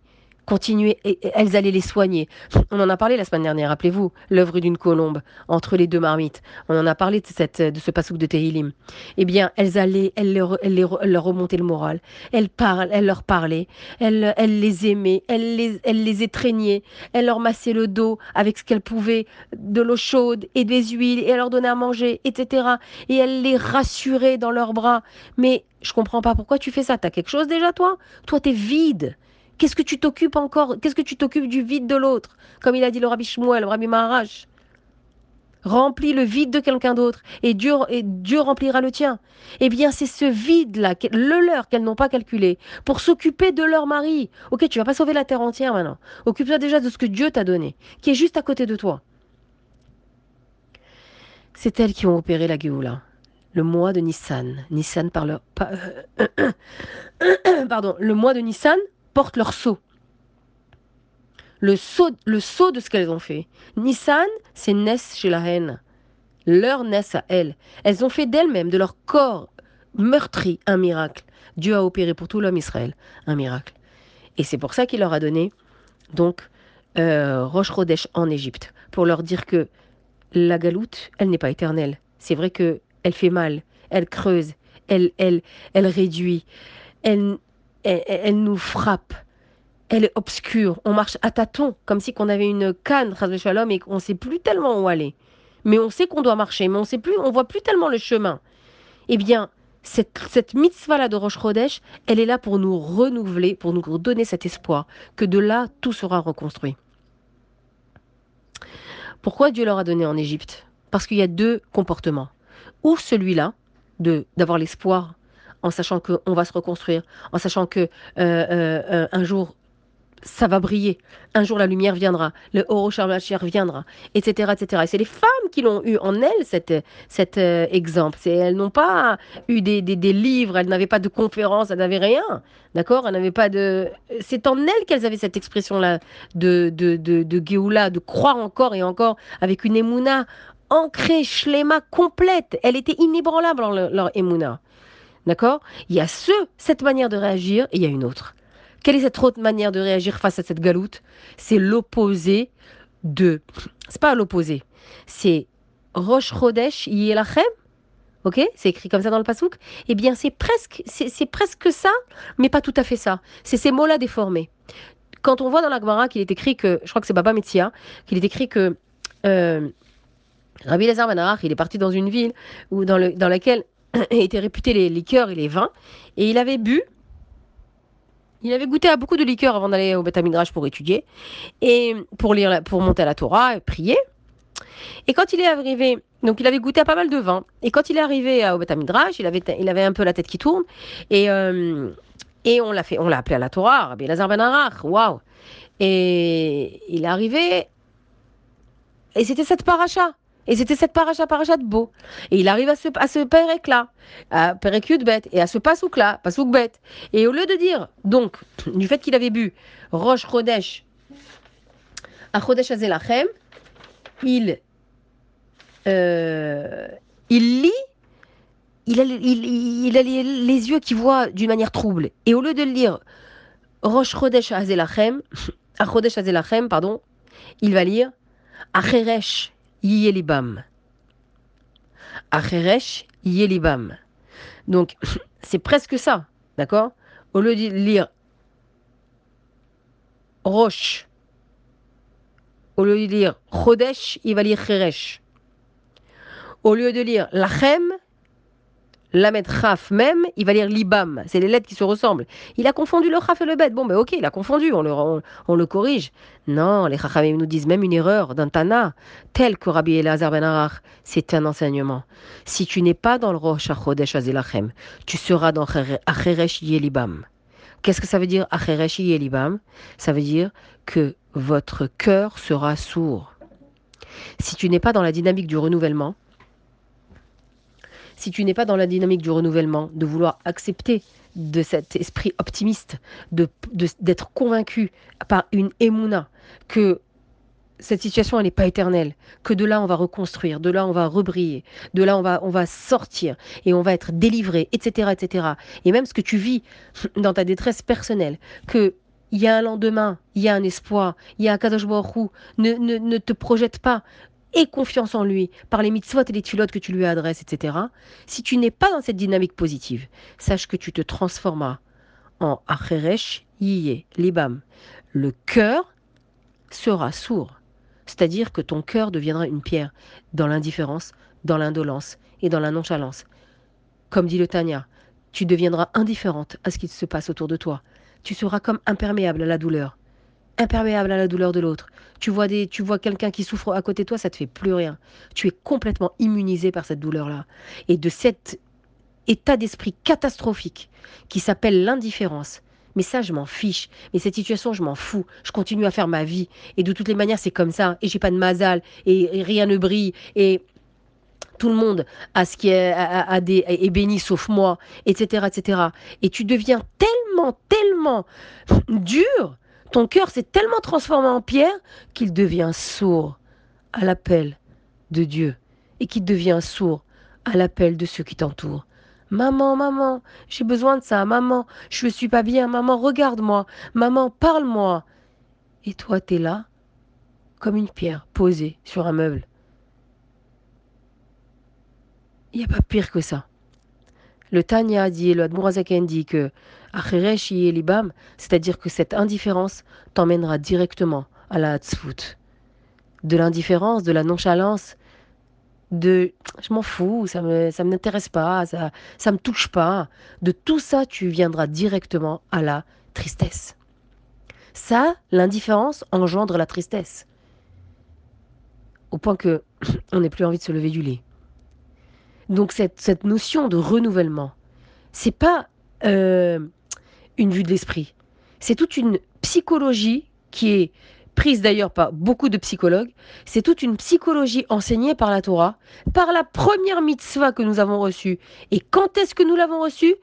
continuer, et elles allaient les soigner. On en a parlé la semaine dernière, rappelez-vous, l'œuvre d'une colombe entre les deux marmites. On en a parlé de, cette, de ce pasouk de Tehilim. Eh bien, elles allaient, elles leur, leur remontaient le moral. Elles, parlent, elles leur parlaient, elles, elles les aimaient, elles les, elles les étreignaient, elles leur massaient le dos avec ce qu'elles pouvaient, de l'eau chaude et des huiles, et elles leur donnaient à manger, etc. Et elles les rassuraient dans leurs bras. Mais je comprends pas pourquoi tu fais ça. T'as quelque chose déjà, toi? Toi, t'es vide. Qu'est-ce que tu t'occupes encore? Qu'est-ce que tu t'occupes du vide de l'autre? Comme il a dit le Rabbi Shmuel, le Rabbi Maharaj. Remplis le vide de quelqu'un d'autre et Dieu, remplira le tien. Eh bien, c'est ce vide-là, le leur qu'elles n'ont pas calculé, pour s'occuper de leur mari. Ok, tu vas pas sauver la terre entière maintenant. Occupe-toi déjà de ce que Dieu t'a donné, qui est juste à côté de toi. C'est elles qui ont opéré la Géoula. Le mois de Nissan. Nissan par pardon, le mois de Nissan portent leur sceau. Le sceau, le sceau de ce qu'elles ont fait. Nissan, c'est Ness chez la haine. Leur Ness à elles. Elles ont fait d'elles-mêmes, de leur corps meurtri, un miracle. Dieu a opéré pour tout l'homme Israël un miracle. Et c'est pour ça qu'il leur a donné, donc, euh, Roche en Égypte, pour leur dire que la galoute, elle n'est pas éternelle. C'est vrai que elle fait mal, elle creuse, elle, elle, elle réduit, elle, elle, nous frappe. Elle est obscure. On marche à tâtons, comme si qu'on avait une canne, Shalom, et qu'on ne sait plus tellement où aller. Mais on sait qu'on doit marcher, mais on sait plus, on voit plus tellement le chemin. Eh bien, cette, cette mitzvah-là de Rosh Chodesh, elle est là pour nous renouveler, pour nous donner cet espoir que de là, tout sera reconstruit. Pourquoi Dieu leur a donné en Égypte? Parce qu'il y a deux comportements. Ou celui-là, d'avoir l'espoir en sachant qu'on va se reconstruire, en sachant que euh, euh, euh, un jour ça va briller. Un jour, la lumière viendra, le Orochamachiar viendra, etc., etc. Et c'est les femmes qui l'ont eu en elles, cet, cet exemple. Elles n'ont pas eu des, des, livres, elles n'avaient pas de conférences, elles n'avaient rien. D'accord? Elles n'avaient pas de. C'est en elles qu'elles avaient cette expression-là de, de, de, de Géoula, de croire encore et encore avec une émouna ancrée, schéma complète. Elle était inébranlable dans leur émouna. D'accord? Il y a ce, cette manière de réagir et il y a une autre. Quelle est cette autre manière de réagir face à cette galoute? C'est l'opposé de. C'est pas l'opposé. C'est Rosh Chodesh Yelachem. Ok? C'est écrit comme ça dans le pasouk. Eh bien, c'est presque, c'est presque ça, mais pas tout à fait ça. C'est ces mots-là déformés. Quand on voit dans la Gemara qu'il est écrit que, je crois que c'est Baba Metzia, qu'il est écrit que euh, Rabbi Lazar Ben il est parti dans une ville où, dans, le, dans laquelle était réputé les liqueurs et les vins. Et il avait bu, il avait goûté à beaucoup de liqueurs avant d'aller au Beth pour étudier, et pour, lire, pour monter à la Torah, et prier. Et quand il est arrivé, donc il avait goûté à pas mal de vin, et quand il est arrivé au Beth il avait, il avait un peu la tête qui tourne, et, euh, et on l'a fait, on l'a appelé à la Torah, Rabbi Lazar Ben waouh. Et il est arrivé, et c'était cette paracha. Et c'était cette paracha, paracha de beau. Et il arrive à ce, à ce là à Perek bête, et à ce pasouk-là, pasouk bête. Et au lieu de dire, donc, du fait qu'il avait bu Roche Chodesh, à Chodesh Azelachem, il, euh, il lit il a, il, a les, yeux qui voient d'une manière trouble. Et au lieu de lire Rosh Chodesh Azelachem, Chodesh Azelachem, pardon, il va lire Acheresh Yelibam. Acheresh Yelibam. Donc, c'est presque ça, d'accord? Au lieu de lire Roche, au lieu de lire Chodesh, il va lire Cheresh. Au lieu de lire Lachem, Lamed Chaf même, il va lire Libam. C'est les lettres qui se ressemblent. Il a confondu le Chaf et le Bet. Bon, ben ok, il a confondu, on le, on, le corrige. Non, les Chachamim nous disent même une erreur d'un Tana, tel que Rabbi Elazar ben Arach, c'est un enseignement. Si tu n'es pas dans le Rosh HaChodesh Azelachem, tu seras dans Acheresh Yelibam. Qu'est-ce que ça veut dire Acheresh Yelibam? Ça veut dire que votre cœur sera sourd. Si tu n'es pas dans la dynamique du renouvellement, si tu n'es pas dans la dynamique du renouvellement, de vouloir accepter de cet esprit optimiste, d'être convaincu par une émouna que cette situation n'est pas éternelle, que de là on va reconstruire, de là on va rebriller, de là on va on va sortir et on va être délivré, etc., etc. Et même ce que tu vis dans ta détresse personnelle, que il y a un lendemain, il y a un espoir, il y a un Kadosh ne, ne, ne te projette pas. Aie confiance en lui par les mitzvot et les tulotes que tu lui adresses, etc. Si tu n'es pas dans cette dynamique positive, sache que tu te transformeras en Acheresh Yiyeh, Libam. Le cœur sera sourd. C'est-à-dire que ton cœur deviendra une pierre dans l'indifférence, dans l'indolence et dans la nonchalance. Comme dit le Tanya, tu deviendras indifférente à ce qui se passe autour de toi. Tu seras comme imperméable à la douleur. Imperméable à la douleur de l'autre. Tu vois, des, tu vois quelqu'un qui souffre à côté de toi, ça te fait plus rien. Tu es complètement immunisé par cette douleur-là. Et de cet état d'esprit catastrophique qui s'appelle l'indifférence, mais ça, je m'en fiche. Mais cette situation, je m'en fous. Je continue à faire ma vie. Et de toutes les manières, c'est comme ça. Et j'ai pas de mazal. Et, rien ne brille. Et tout le monde a ce qui est, a, des, est béni sauf moi, etc., etc. Et tu deviens tellement, tellement dur. Ton cœur s'est tellement transformé en pierre qu'il devient sourd à l'appel de Dieu et qu'il devient sourd à l'appel de ceux qui t'entourent. Maman, maman, j'ai besoin de ça, maman, je ne suis pas bien, maman, regarde-moi, maman, parle-moi. Et toi, t'es là, comme une pierre posée sur un meuble. Il n'y a pas pire que ça. Le Tanya dit, le Admorazaken dit que c'est-à-dire que cette indifférence t'emmènera directement à la Hatzfut. De l'indifférence, de la nonchalance, de je m'en fous, ça me ça m'intéresse pas, ça ça me touche pas. De tout ça, tu viendras directement à la tristesse. Ça, l'indifférence engendre la tristesse. Au point que on n'ait plus envie de se lever du lit. Donc cette, cette notion de renouvellement, c'est pas euh, une vue de l'esprit. C'est toute une psychologie qui est prise d'ailleurs par beaucoup de psychologues, c'est toute une psychologie enseignée par la Torah, par la première mitzvah que nous avons reçue. Et quand est-ce que nous l'avons reçue?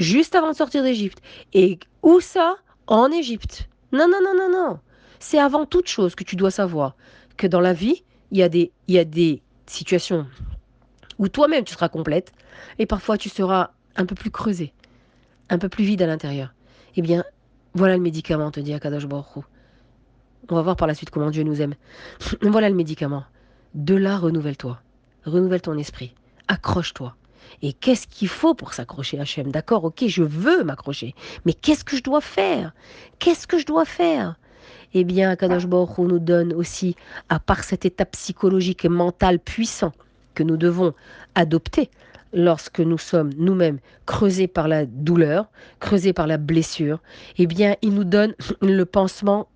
Juste avant de sortir d'Égypte. Et où ça? En Égypte. Non, non, non, non, non. C'est avant toute chose que tu dois savoir que dans la vie, il y a des, situations où toi-même tu seras complète et parfois tu seras un peu plus creusé, un peu plus vide à l'intérieur. Eh bien, voilà le médicament, te dit Akadosh Baruch on va voir par la suite comment Dieu nous aime. voilà le médicament. De là, renouvelle-toi. Renouvelle ton esprit. Accroche-toi. Et qu'est-ce qu'il faut pour s'accrocher à Hachem? D'accord, ok, je veux m'accrocher. Mais qu'est-ce que je dois faire? Qu'est-ce que je dois faire? Eh bien, Kadosh Baruch nous donne aussi, à part cet état psychologique et mental puissant que nous devons adopter lorsque nous sommes nous-mêmes creusés par la douleur, creusés par la blessure, eh bien, il nous donne le pansement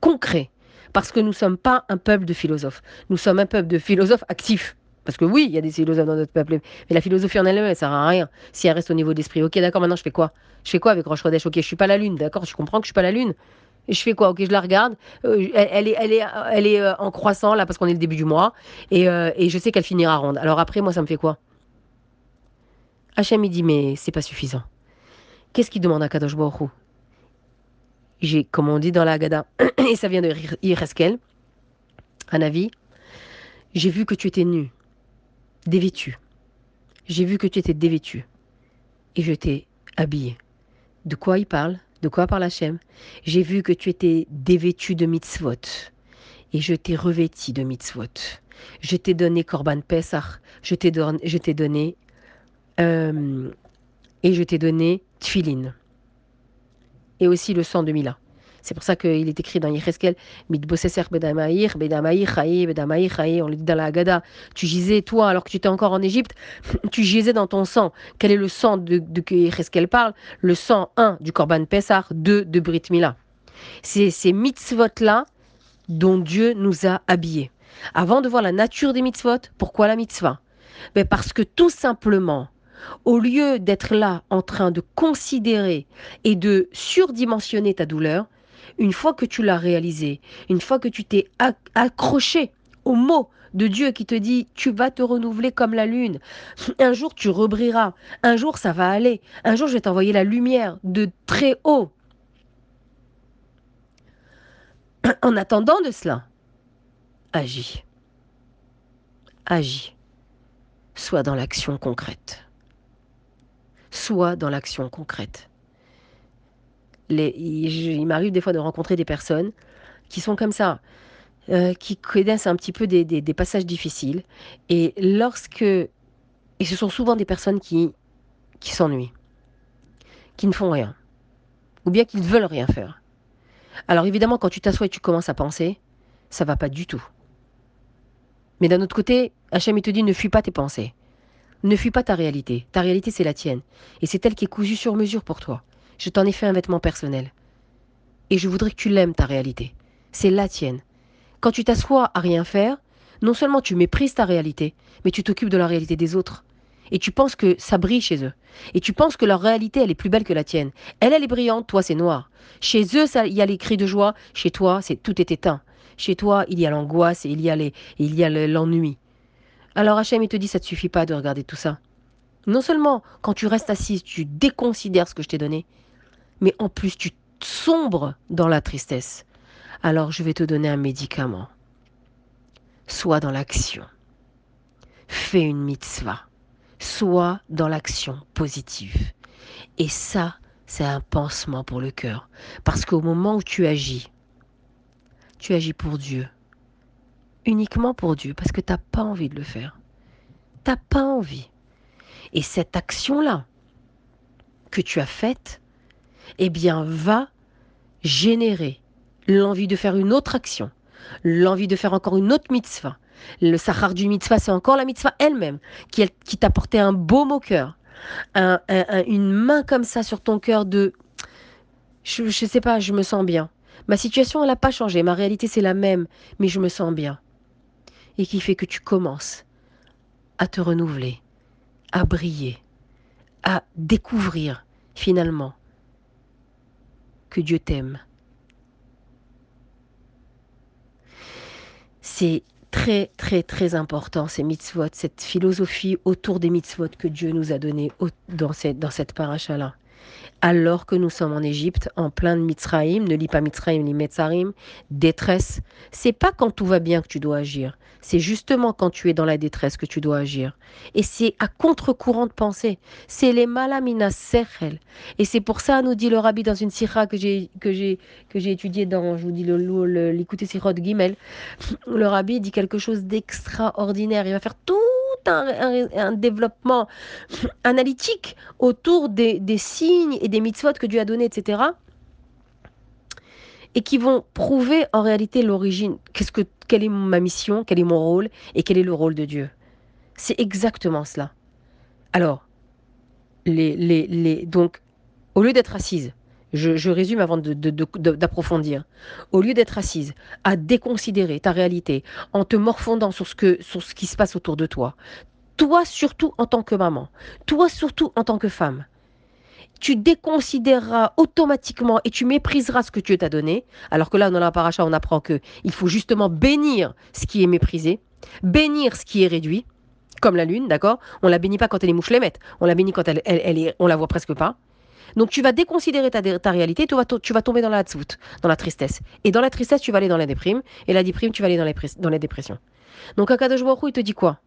concret. Parce que nous ne sommes pas un peuple de philosophes. Nous sommes un peuple de philosophes actifs. Parce que oui, il y a des philosophes dans notre peuple, mais la philosophie en elle-même, elle sert à rien si elle reste au niveau d'esprit. Ok, d'accord, maintenant je fais quoi? Je fais quoi avec Roche Rodèche? Ok, je suis pas la lune, d'accord Je comprends que je suis pas la lune. Et je fais quoi? Ok, je la regarde. Euh, elle, est, elle est, elle est euh, en croissant là parce qu'on est le début du mois, et, euh, et je sais qu'elle finira ronde. Alors après, moi, ça me fait quoi? Hachem il dit mais c'est pas suffisant. Qu'est-ce qu'il demande à Kadosh Baruch j'ai, comme on dit dans la Gada, et ça vient de Ireskel, un avis, j'ai vu que tu étais nu, dévêtu. J'ai vu que tu étais dévêtu. Et je t'ai habillé. De quoi il parle? De quoi parle Hachem? J'ai vu que tu étais dévêtu de mitzvot. Et je t'ai revêti de mitzvot. Je t'ai donné Korban Pesach. Je t'ai donné euh, et je t'ai donné Tfilin et aussi le sang de Mila. C'est pour ça qu'il est écrit dans Yecheskel, Mitboseser bedamaïr, bedamaïr, chaye, bedamaïr, chaye. On le dit dans la Haggadah. Tu gisais, toi, alors que tu étais encore en Égypte, tu gisais dans ton sang. Quel est le sang de, de que parle? Le sang, 1, du Korban Pessah, 2, de Brit Mila. C'est ces mitzvot-là dont Dieu nous a habillés. Avant de voir la nature des mitzvot, pourquoi la mitzvah? Ben Parce que tout simplement, au lieu d'être là en train de considérer et de surdimensionner ta douleur, une fois que tu l'as réalisé, une fois que tu t'es accroché au mot de Dieu qui te dit tu vas te renouveler comme la lune. Un jour tu rebrilleras, un jour ça va aller, un jour je vais t'envoyer la lumière de très haut. En attendant de cela, agis. Agis. Sois dans l'action concrète soit dans l'action concrète. Les, il, m'arrive des fois de rencontrer des personnes qui sont comme ça, euh, qui connaissent un petit peu des, des, passages difficiles. Et lorsque. Et ce sont souvent des personnes qui, qui s'ennuient, qui ne font rien, ou bien qui ne veulent rien faire. Alors évidemment, quand tu t'assois et tu commences à penser, ça va pas du tout. Mais d'un autre côté, Hachem, il te dit ne fuis pas tes pensées. Ne fuis pas ta réalité. Ta réalité, c'est la tienne. Et c'est elle qui est cousue sur mesure pour toi. Je t'en ai fait un vêtement personnel. Et je voudrais que tu l'aimes, ta réalité. C'est la tienne. Quand tu t'assois à rien faire, non seulement tu méprises ta réalité, mais tu t'occupes de la réalité des autres. Et tu penses que ça brille chez eux. Et tu penses que leur réalité, elle est plus belle que la tienne. Elle, elle est brillante, toi, c'est noir. Chez eux, il y a les cris de joie. Chez toi, c'est tout est éteint. Chez toi, il y a l'angoisse et il y a il y a l'ennui. Alors Hachem, il te dit, ça ne te suffit pas de regarder tout ça. Non seulement, quand tu restes assise, tu déconsidères ce que je t'ai donné, mais en plus, tu sombres dans la tristesse. Alors je vais te donner un médicament. Sois dans l'action. Fais une mitzvah. Sois dans l'action positive. Et ça, c'est un pansement pour le cœur. Parce qu'au moment où tu agis, tu agis pour Dieu. Uniquement pour Dieu, parce que tu n'as pas envie de le faire. Tu n'as pas envie. Et cette action-là que tu as faite, eh bien, va générer l'envie de faire une autre action, l'envie de faire encore une autre mitzvah. Le sahar du mitzvah, c'est encore la mitzvah elle-même qui, qui t'a porté un beau au cœur, une main comme ça sur ton cœur de je ne sais pas, je me sens bien. Ma situation, elle n'a pas changé. Ma réalité, c'est la même. Mais je me sens bien. Et qui fait que tu commences à te renouveler, à briller, à découvrir finalement que Dieu t'aime. C'est très très très important ces mitzvot, cette philosophie autour des mitzvot que Dieu nous a donné dans cette, dans cette paracha-là alors que nous sommes en Égypte, en plein de Mitzraïm, ne lis pas Mitzraïm ni Metzarim, détresse. C'est pas quand tout va bien que tu dois agir. C'est justement quand tu es dans la détresse que tu dois agir. Et c'est à contre-courant de pensée. C'est les malamina sechel. Et c'est pour ça, nous dit le rabbi dans une sira que j'ai, que j'ai, que j'ai étudiée dans, je vous dis, le, l'écouter sirot Gimel. Le rabbi dit quelque chose d'extraordinaire. Il va faire tout un, développement analytique autour des, signes et des mitzvot que Dieu a donnés, etc. Et qui vont prouver en réalité l'origine, qu'est-ce que, quelle est ma mission, quel est mon rôle et quel est le rôle de Dieu. C'est exactement cela. Alors, les, les, donc, au lieu d'être assise, je, résume avant d'approfondir. Au lieu d'être assise à déconsidérer ta réalité en te morfondant sur ce, qui se passe autour de toi, toi surtout en tant que maman, toi surtout en tant que femme, tu déconsidéreras automatiquement et tu mépriseras ce que Dieu t'a donné. Alors que là, dans la paracha, on apprend que il faut justement bénir ce qui est méprisé, bénir ce qui est réduit, comme la lune, d'accord? On la bénit pas quand elle est mouche les on la bénit quand elle, elle, est, on la voit presque pas. Donc tu vas déconsidérer ta, ta réalité, tu vas, tu vas tomber dans la dans la tristesse. Et dans la tristesse, tu vas aller dans la déprime. Et la déprime, tu vas aller dans, les, dans la dépression. Donc Akadosh Baruch il te dit quoi?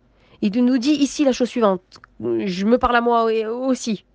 Il nous dit ici la chose suivante. Je me parle à moi aussi.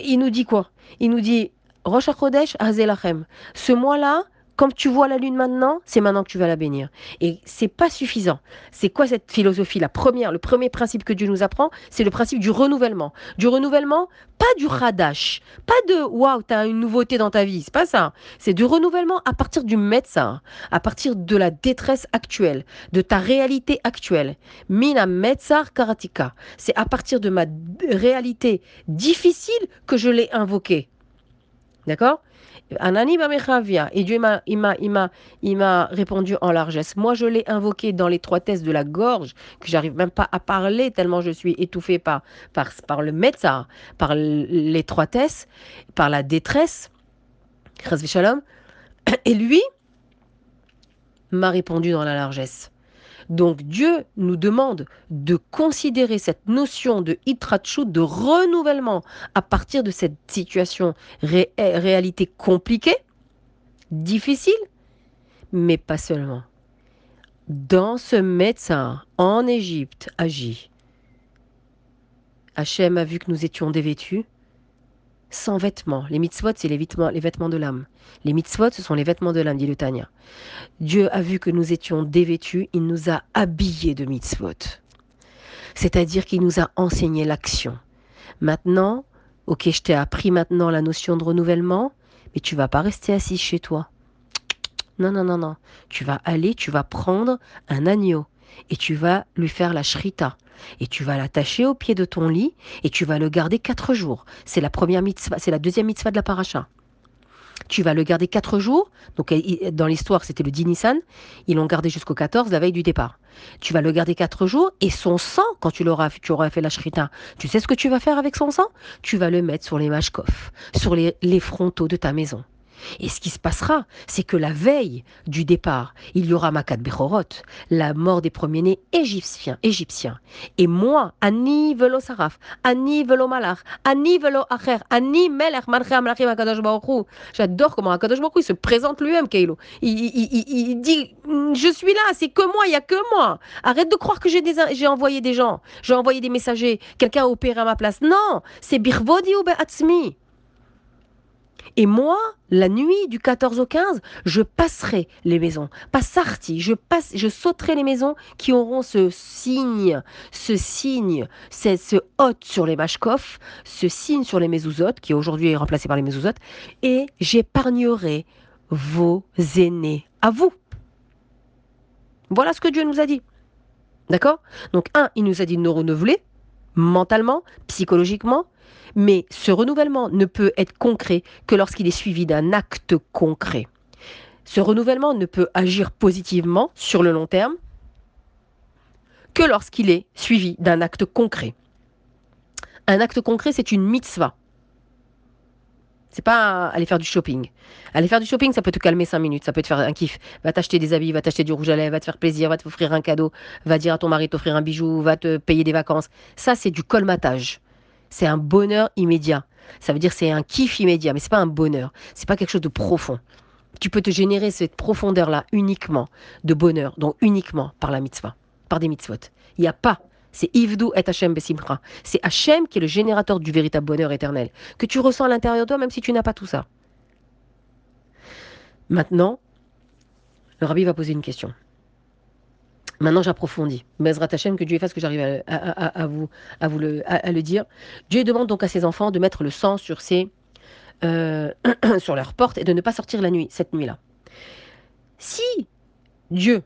il nous dit quoi? Il nous dit Rosh HaKodesh Hazelachem. Ce mois-là, comme tu vois la lune maintenant, c'est maintenant que tu vas la bénir. Et c'est pas suffisant. C'est quoi cette philosophie La première, le premier principe que Dieu nous apprend, c'est le principe du renouvellement. Du renouvellement, pas du radash, pas de waouh, tu as une nouveauté dans ta vie, c'est pas ça. C'est du renouvellement à partir du médecin, à partir de la détresse actuelle, de ta réalité actuelle. Mina metzar karatika. C'est à partir de ma réalité difficile que je l'ai invoqué. D'accord? Et Dieu m'a, m'a répondu en largesse. Moi, je l'ai invoqué dans l'étroitesse de la gorge, que j'arrive même pas à parler tellement je suis étouffée par, par, par le médecin, par l'étroitesse, par la détresse. Et lui m'a répondu dans la largesse. Donc Dieu nous demande de considérer cette notion de hitrachu, de renouvellement à partir de cette situation réalité compliquée, difficile, mais pas seulement. Dans ce médecin en Égypte agit. Hachem a vu que nous étions dévêtus sans vêtements. Les mitzvot, c'est les vêtements, les vêtements de l'âme. Les mitzvot, ce sont les vêtements de l'âme, dit le Tanya. Dieu a vu que nous étions dévêtus, il nous a habillés de mitzvot. C'est-à-dire qu'il nous a enseigné l'action. Maintenant, ok, je t'ai appris maintenant la notion de renouvellement, mais tu vas pas rester assis chez toi. Non, non, non, non. Tu vas aller, tu vas prendre un agneau et tu vas lui faire la shrita. Et tu vas l'attacher au pied de ton lit et tu vas le garder quatre jours. C'est la première mitzvah, c'est la deuxième mitzvah de la paracha. Tu vas le garder quatre jours. Donc, dans l'histoire, c'était le 10 Nissan. Ils l'ont gardé jusqu'au 14, la veille du départ. Tu vas le garder quatre jours et son sang, quand tu l'auras, tu auras fait la shrita, tu sais ce que tu vas faire avec son sang? Tu vas le mettre sur les mashkof, sur les frontaux de ta maison. Et ce qui se passera, c'est que la veille du départ, il y aura Makat Bechorot, la mort des premiers-nés égyptiens, égyptiens. Et moi, Ani velo saraf, Ani velo malach, Ani velo acher, Ani melech akadosh J'adore comment akadosh baruch il se présente lui-même, Keilo. Il, il, dit, je suis là, c'est que moi, il y a que moi. Arrête de croire que j'ai envoyé des gens, j'ai envoyé des messagers, quelqu'un a opéré à ma place. Non, c'est birvodi ou be'atzmi. Et moi, la nuit du 14 au 15, je passerai les maisons. Pas sorti, je, passe, je sauterai les maisons qui auront ce signe, ce signe, ce hôte sur les mashkof, ce signe sur les mezouzotes, qui aujourd'hui est remplacé par les mezouzotes, et j'épargnerai vos aînés à vous. Voilà ce que Dieu nous a dit. D'accord? Donc, un, il nous a dit de nous renouveler mentalement, psychologiquement, mais ce renouvellement ne peut être concret que lorsqu'il est suivi d'un acte concret. Ce renouvellement ne peut agir positivement sur le long terme que lorsqu'il est suivi d'un acte concret. Un acte concret, c'est une mitzvah. C'est pas aller faire du shopping. Aller faire du shopping, ça peut te calmer 5 minutes, ça peut te faire un kiff. Va t'acheter des habits, va t'acheter du rouge à lèvres, va te faire plaisir, va t'offrir un cadeau, va dire à ton mari t'offrir un bijou, va te payer des vacances. Ça, c'est du colmatage c'est un bonheur immédiat. Ça veut dire c'est un kiff immédiat, mais c'est pas un bonheur. C'est pas quelque chose de profond. Tu peux te générer cette profondeur-là uniquement de bonheur, donc uniquement par la mitzvah, par des mitzvot. Il n'y a pas. C'est Ivdu et Hashem Besimcha. C'est Hashem qui est le générateur du véritable bonheur éternel, que tu ressens à l'intérieur de toi, même si tu n'as pas tout ça. Maintenant, le rabbi va poser une question. Maintenant, j'approfondis. Bezrat Hashem, que Dieu fasse que j'arrive à, vous, à, vous le, le dire. Dieu demande donc à ses enfants de mettre le sang sur, ses, euh, sur leurs portes et de ne pas sortir la nuit, cette nuit-là. Si Dieu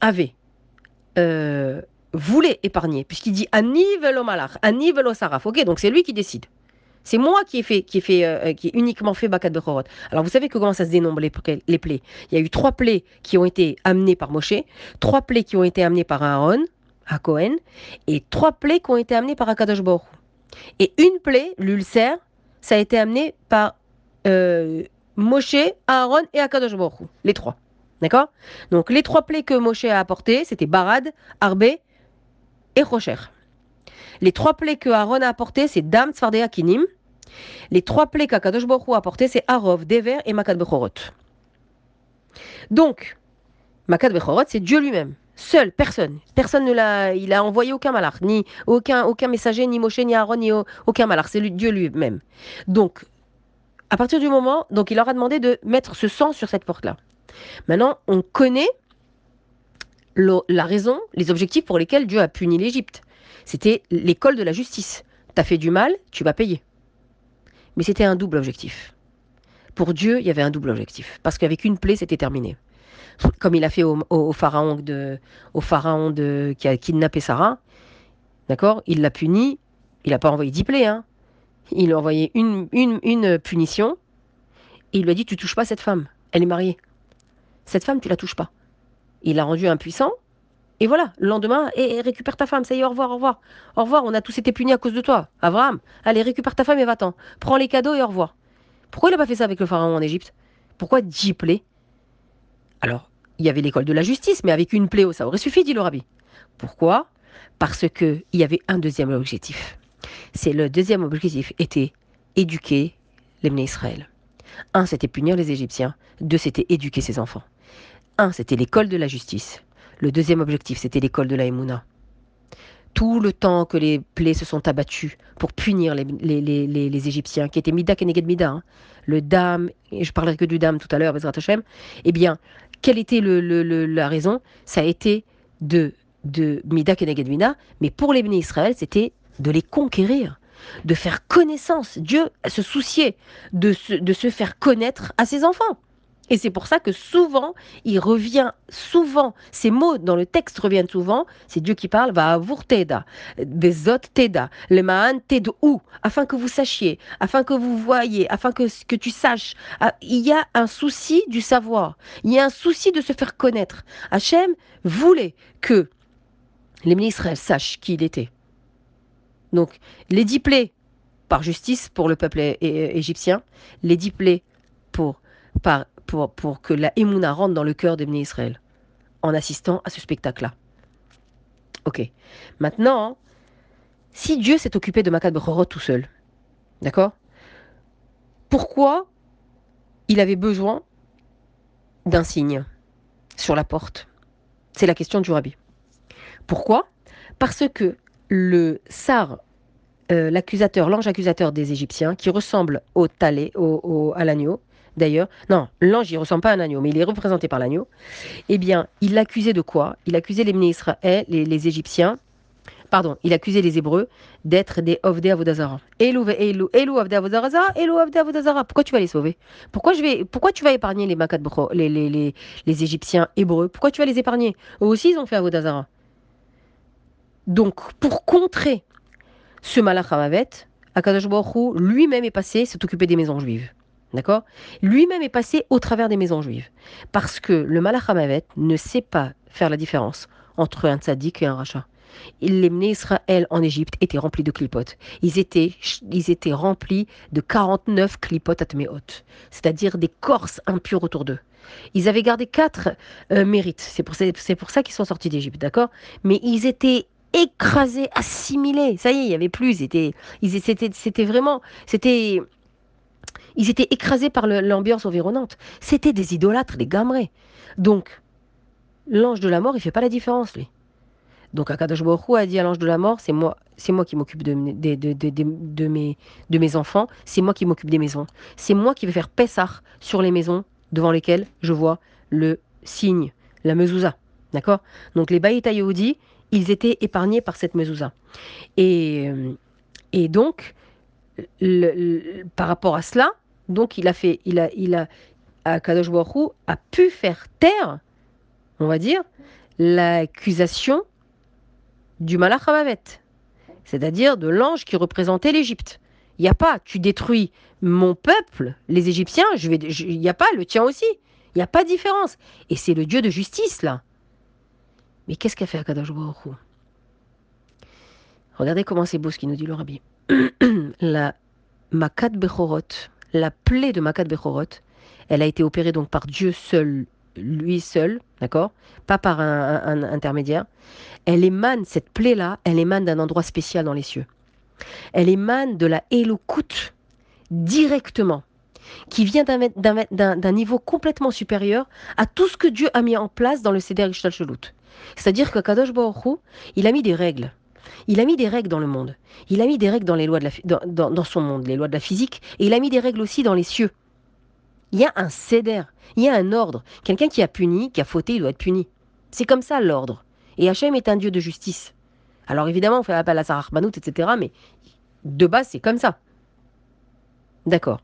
avait euh, voulu épargner, puisqu'il dit Ani velo malach, Ani velo saraf, ok, donc c'est lui qui décide. C'est moi qui ai fait, qui ai fait, euh, qui ai uniquement fait Bakat Bechorot. Alors vous savez comment ça se dénombre les, les plaies? Il y a eu trois plaies qui ont été amenées par Moshe, trois plaies qui ont été amenées par Aaron, à Cohen, et trois plaies qui ont été amenées par Akadosh Baruch. Et une plaie, l'ulcère, ça a été amené par euh, Moshe, Aaron et Akadosh Baruch. Les trois. D'accord? Donc les trois plaies que Moshe a apportées, c'était Barad, Arbé et Rocher. Les trois plaies que Aaron a apportées, c'est Dam, Tzfardea, Kinim. Les trois plaies qu'Akadosh Baruch a apportées, c'est Arov, Dever et Makat Bechorot. Donc, Makat Bechorot, c'est Dieu lui-même. Seul, personne. Personne ne l'a, il a envoyé aucun malach, ni aucun, aucun messager, ni Moshe, ni Aaron, ni aucun malach. C'est Dieu lui-même. Donc, à partir du moment, donc il leur a demandé de mettre ce sang sur cette porte-là. Maintenant, on connaît la raison, les objectifs pour lesquels Dieu a puni l'Égypte. C'était l'école de la justice. T'as fait du mal, tu vas payer. Mais c'était un double objectif. Pour Dieu, il y avait un double objectif. Parce qu'avec une plaie, c'était terminé. Comme il a fait au, pharaon, de, au pharaon de, qui a kidnappé Sarah, d'accord Il l'a puni, il n'a pas envoyé dix plaies, hein. il a envoyé une, une, une punition, et il lui a dit, tu touches pas cette femme, elle est mariée. Cette femme, tu la touches pas. Il l'a rendu impuissant, et voilà, le lendemain, et, récupère ta femme, ça y est, au revoir, au revoir. Au revoir, on a tous été punis à cause de toi. Abraham, allez, récupère ta femme et va-t'en. Prends les cadeaux et au revoir. Pourquoi il n'a pas fait ça avec le pharaon en Égypte? Pourquoi dix plaies Alors, il y avait l'école de la justice, mais avec une plaie, ça aurait suffi, dit le rabbi. Pourquoi? Parce qu'il y avait un deuxième objectif. C'est le deuxième objectif était éduquer les Israël. Un, c'était punir les Égyptiens. Deux, c'était éduquer ses enfants. Un, c'était l'école de la justice. Le deuxième objectif, c'était l'école de la Emouna. tout le temps que les plaies se sont abattues pour punir les, Égyptiens, qui étaient Mida Keneged Mida, hein, le dam, et je parlerai que du dam tout à l'heure, Bezrat Hashem, eh bien, quelle était le, la raison? Ça a été de, de Mida Keneged Mida, mais pour les bénis Israël, c'était de les conquérir, de faire connaissance. Dieu se souciait de se faire connaître à ses enfants. Et c'est pour ça que souvent, il revient souvent, ces mots dans le texte reviennent souvent, c'est Dieu qui parle, va avur teda, bezot teda, le maan ou, afin que vous sachiez, afin que vous voyez, afin que, que tu saches. Ah, il y a un souci du savoir, il y a un souci de se faire connaître. Hachem voulait que les ministres sachent qui il était. Donc, les dix par justice pour le peuple égyptien, les dix pour, par pour, pour que la Emouna rentre dans le cœur des Israël en assistant à ce spectacle-là. Ok. Maintenant, si Dieu s'est occupé de Makat Bechorot tout seul, d'accord? Pourquoi il avait besoin d'un signe sur la porte? C'est la question du rabbi. Pourquoi? Parce que le sar, euh, l'accusateur, l'ange accusateur des Égyptiens, qui ressemble au talé, au, à l'agneau, d'ailleurs, non, l'ange, il ressemble pas à un agneau, mais il est représenté par l'agneau, eh bien, il l'accusait de quoi? Il accusait les ministres, et les, les Égyptiens, pardon, il accusait les Hébreux d'être des Ovde Avodazara. Elou, Elou, Elou Avodazara, Elou Ovde Avodazara. Pourquoi tu vas les sauver? Pourquoi, je vais, pourquoi tu vas épargner les Makat les, les, les, les, Égyptiens hébreux? Pourquoi tu vas les épargner? Eux aussi, ils ont fait Avodazara. Donc, pour contrer ce Malach Hamavet, Akadosh lui-même est passé s'est occupé des maisons juives. D'accord? Lui-même est passé au travers des maisons juives. Parce que le Malachamavet ne sait pas faire la différence entre un tzaddik et un rachat. Les Israël en Égypte étaient remplis de clipotes. Ils étaient, ils étaient remplis de 49 clipotes atméot, c'est-à-dire des corses impures autour d'eux. Ils avaient gardé quatre euh, mérites. C'est pour, pour ça qu'ils sont sortis d'Égypte, d'accord? Mais ils étaient écrasés, assimilés. Ça y est, il y avait plus. C'était vraiment, c'était ils étaient écrasés par l'ambiance environnante. C'était des idolâtres, des gamrés. Donc, l'ange de la mort, il fait pas la différence, lui. Donc, Akadosh Baruch a dit à l'ange de la mort, c'est moi, c'est moi qui m'occupe de, mes, enfants, c'est moi qui m'occupe des maisons. C'est moi qui vais faire Pessah sur les maisons devant lesquelles je vois le signe, la mezouza. D'accord? Donc, les Baïta ils étaient épargnés par cette mezouza. Et, euh, et donc, par rapport à cela, donc il a fait, il a, il a, Kadosh a pu faire taire, on va dire, l'accusation du Malach c'est-à-dire de l'ange qui représentait l'Égypte. Il n'y a pas, tu détruis mon peuple, les Égyptiens, je vais, il n'y a pas, le tien aussi. Il n'y a pas de différence. Et c'est le Dieu de justice, là. Mais qu'est-ce qu'a fait Akadosh Baruch Regardez comment c'est beau ce qu'il nous dit le rabbi. la Makat Bechorot, la plaie de Makat Bechorot, elle a été opérée donc par Dieu seul, lui seul, d'accord? Pas par un, intermédiaire. Elle émane, cette plaie-là, elle émane d'un endroit spécial dans les cieux. Elle émane de la Elokut directement, qui vient d'un niveau complètement supérieur à tout ce que Dieu a mis en place dans le Seder Ishtal C'est-à-dire que Kadosh Baruch il a mis des règles. Il a mis des règles dans le monde. Il a mis des règles dans, les lois dans, son monde, les lois de la physique, et il a mis des règles aussi dans les cieux. Il y a un céder, il y a un ordre. Quelqu'un qui a puni, qui a fauté, il doit être puni. C'est comme ça l'ordre. Et Hachem est un Dieu de justice. Alors évidemment, on fait appel à Sarah Banout, etc. Mais de base, c'est comme ça. D'accord.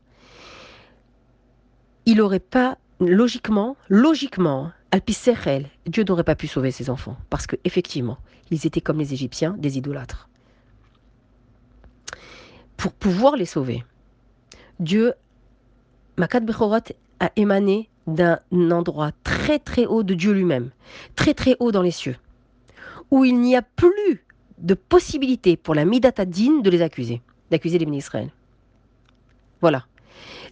Il n'aurait pas, logiquement, logiquement, Alpisserel, Dieu n'aurait pas pu sauver ses enfants. Parce qu'effectivement, ils étaient comme les Égyptiens, des idolâtres. Pour pouvoir les sauver, Dieu, Makat Bechorot, a émané d'un endroit très très haut de Dieu lui-même, très très haut dans les cieux, où il n'y a plus de possibilité pour la Midatadine de les accuser, d'accuser les ministres. Voilà.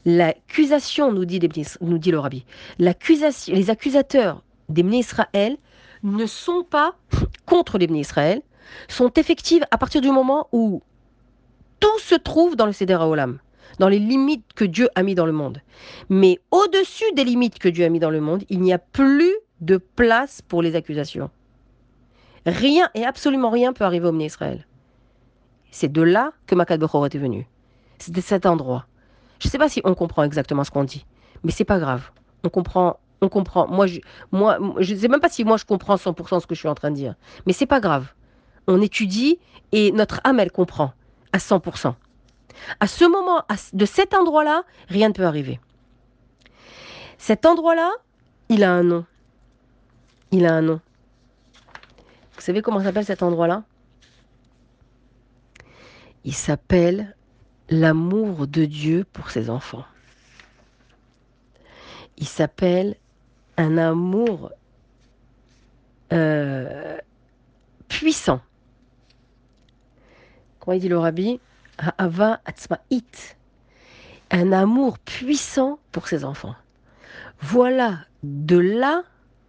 L'accusation, nous dit, nous dit le rabbi, les accusateurs des Israël ne sont pas contre les Israël, sont effectives à partir du moment où tout se trouve dans le Seder Olam, dans les limites que Dieu a mis dans le monde. Mais au-dessus des limites que Dieu a mis dans le monde, il n'y a plus de place pour les accusations. Rien et absolument rien peut arriver au Bnei Israël. C'est de là que Makat Bechorot est venu. C'est de cet endroit. Je ne sais pas si on comprend exactement ce qu'on dit, mais c'est pas grave. On comprend, on comprend. Moi, je, moi, sais même pas si moi je comprends 100% ce que je suis en train de dire, mais c'est pas grave. On étudie et notre âme elle comprend à 100%. À ce moment, de cet endroit-là, rien ne peut arriver. Cet endroit-là, il a un nom. Il a un nom. Vous savez comment s'appelle cet endroit-là? Il s'appelle l'amour de Dieu pour ses enfants. Il s'appelle un amour euh, puissant. Comment il dit le rabbi? Ava it. Un amour puissant pour ses enfants. Voilà de là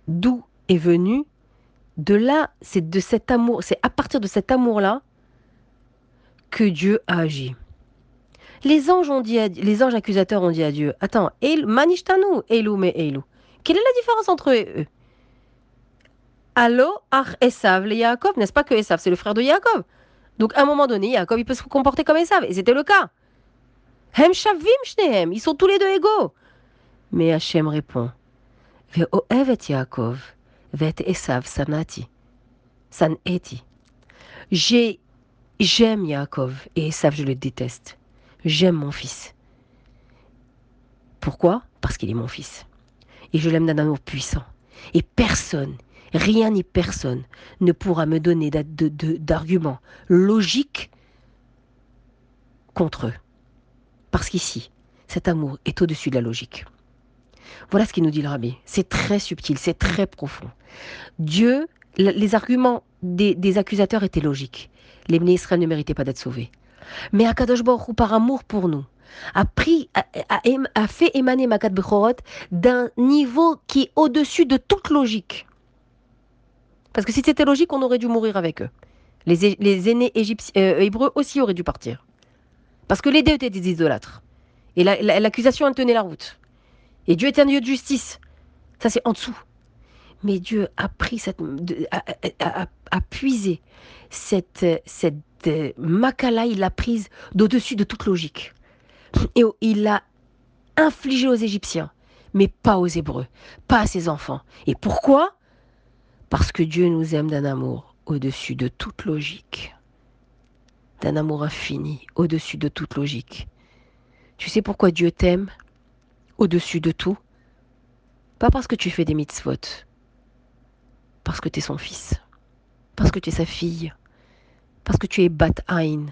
d'où est venu, de là, c'est de cet amour, c'est à partir de cet amour-là que Dieu a agi. Les anges ont dit, les anges accusateurs ont dit à Dieu, attends, manishtanu, Elou mais Elou. Quelle est la différence entre eux Allo, Ach Esav, le Yaakov, n'est-ce pas que Esav, c'est le frère de Yaakov? Donc à un moment donné, Yaakov, il peut se comporter comme Esav, et c'était le cas. Hem Shavim Shnehem, ils sont tous les deux égaux. Mais Hachem répond Ve'ohevet Yaakov, vet Esav sanati, saneti. J'ai, j'aime Yaakov et Esav, je le déteste. J'aime mon fils. Pourquoi? Parce qu'il est mon fils. Et je l'aime d'un amour puissant. Et personne, rien ni personne ne pourra me donner d'arguments logiques contre eux. Parce qu'ici, cet amour est au-dessus de la logique. Voilà ce qu'il nous dit le rabbi. C'est très subtil, c'est très profond. Dieu, les arguments des, accusateurs étaient logiques. Les Israël ne méritaient pas d'être sauvés. Mais Akadosh Baruch par amour pour nous, a, pris, a, fait émaner Makat Bechorot d'un niveau qui est au-dessus de toute logique. Parce que si c'était logique, on aurait dû mourir avec eux. Les, aînés euh, hébreux aussi auraient dû partir. Parce que les deux étaient des idolâtres. Et l'accusation la, tenait la route. Et Dieu est un Dieu de justice. Ça, c'est en dessous. Mais Dieu a pris cette, a, puisé cette, cette euh, il l'a prise d'au-dessus de toute logique. Et il l'a infligé aux Égyptiens, mais pas aux Hébreux, pas à ses enfants. Et pourquoi? Parce que Dieu nous aime d'un amour au-dessus de toute logique. D'un amour infini, au-dessus de toute logique. Tu sais pourquoi Dieu t'aime au-dessus de tout? Pas parce que tu fais des mitzvot, parce que tu es son fils, parce que tu es sa fille, parce que tu es Bat Ain,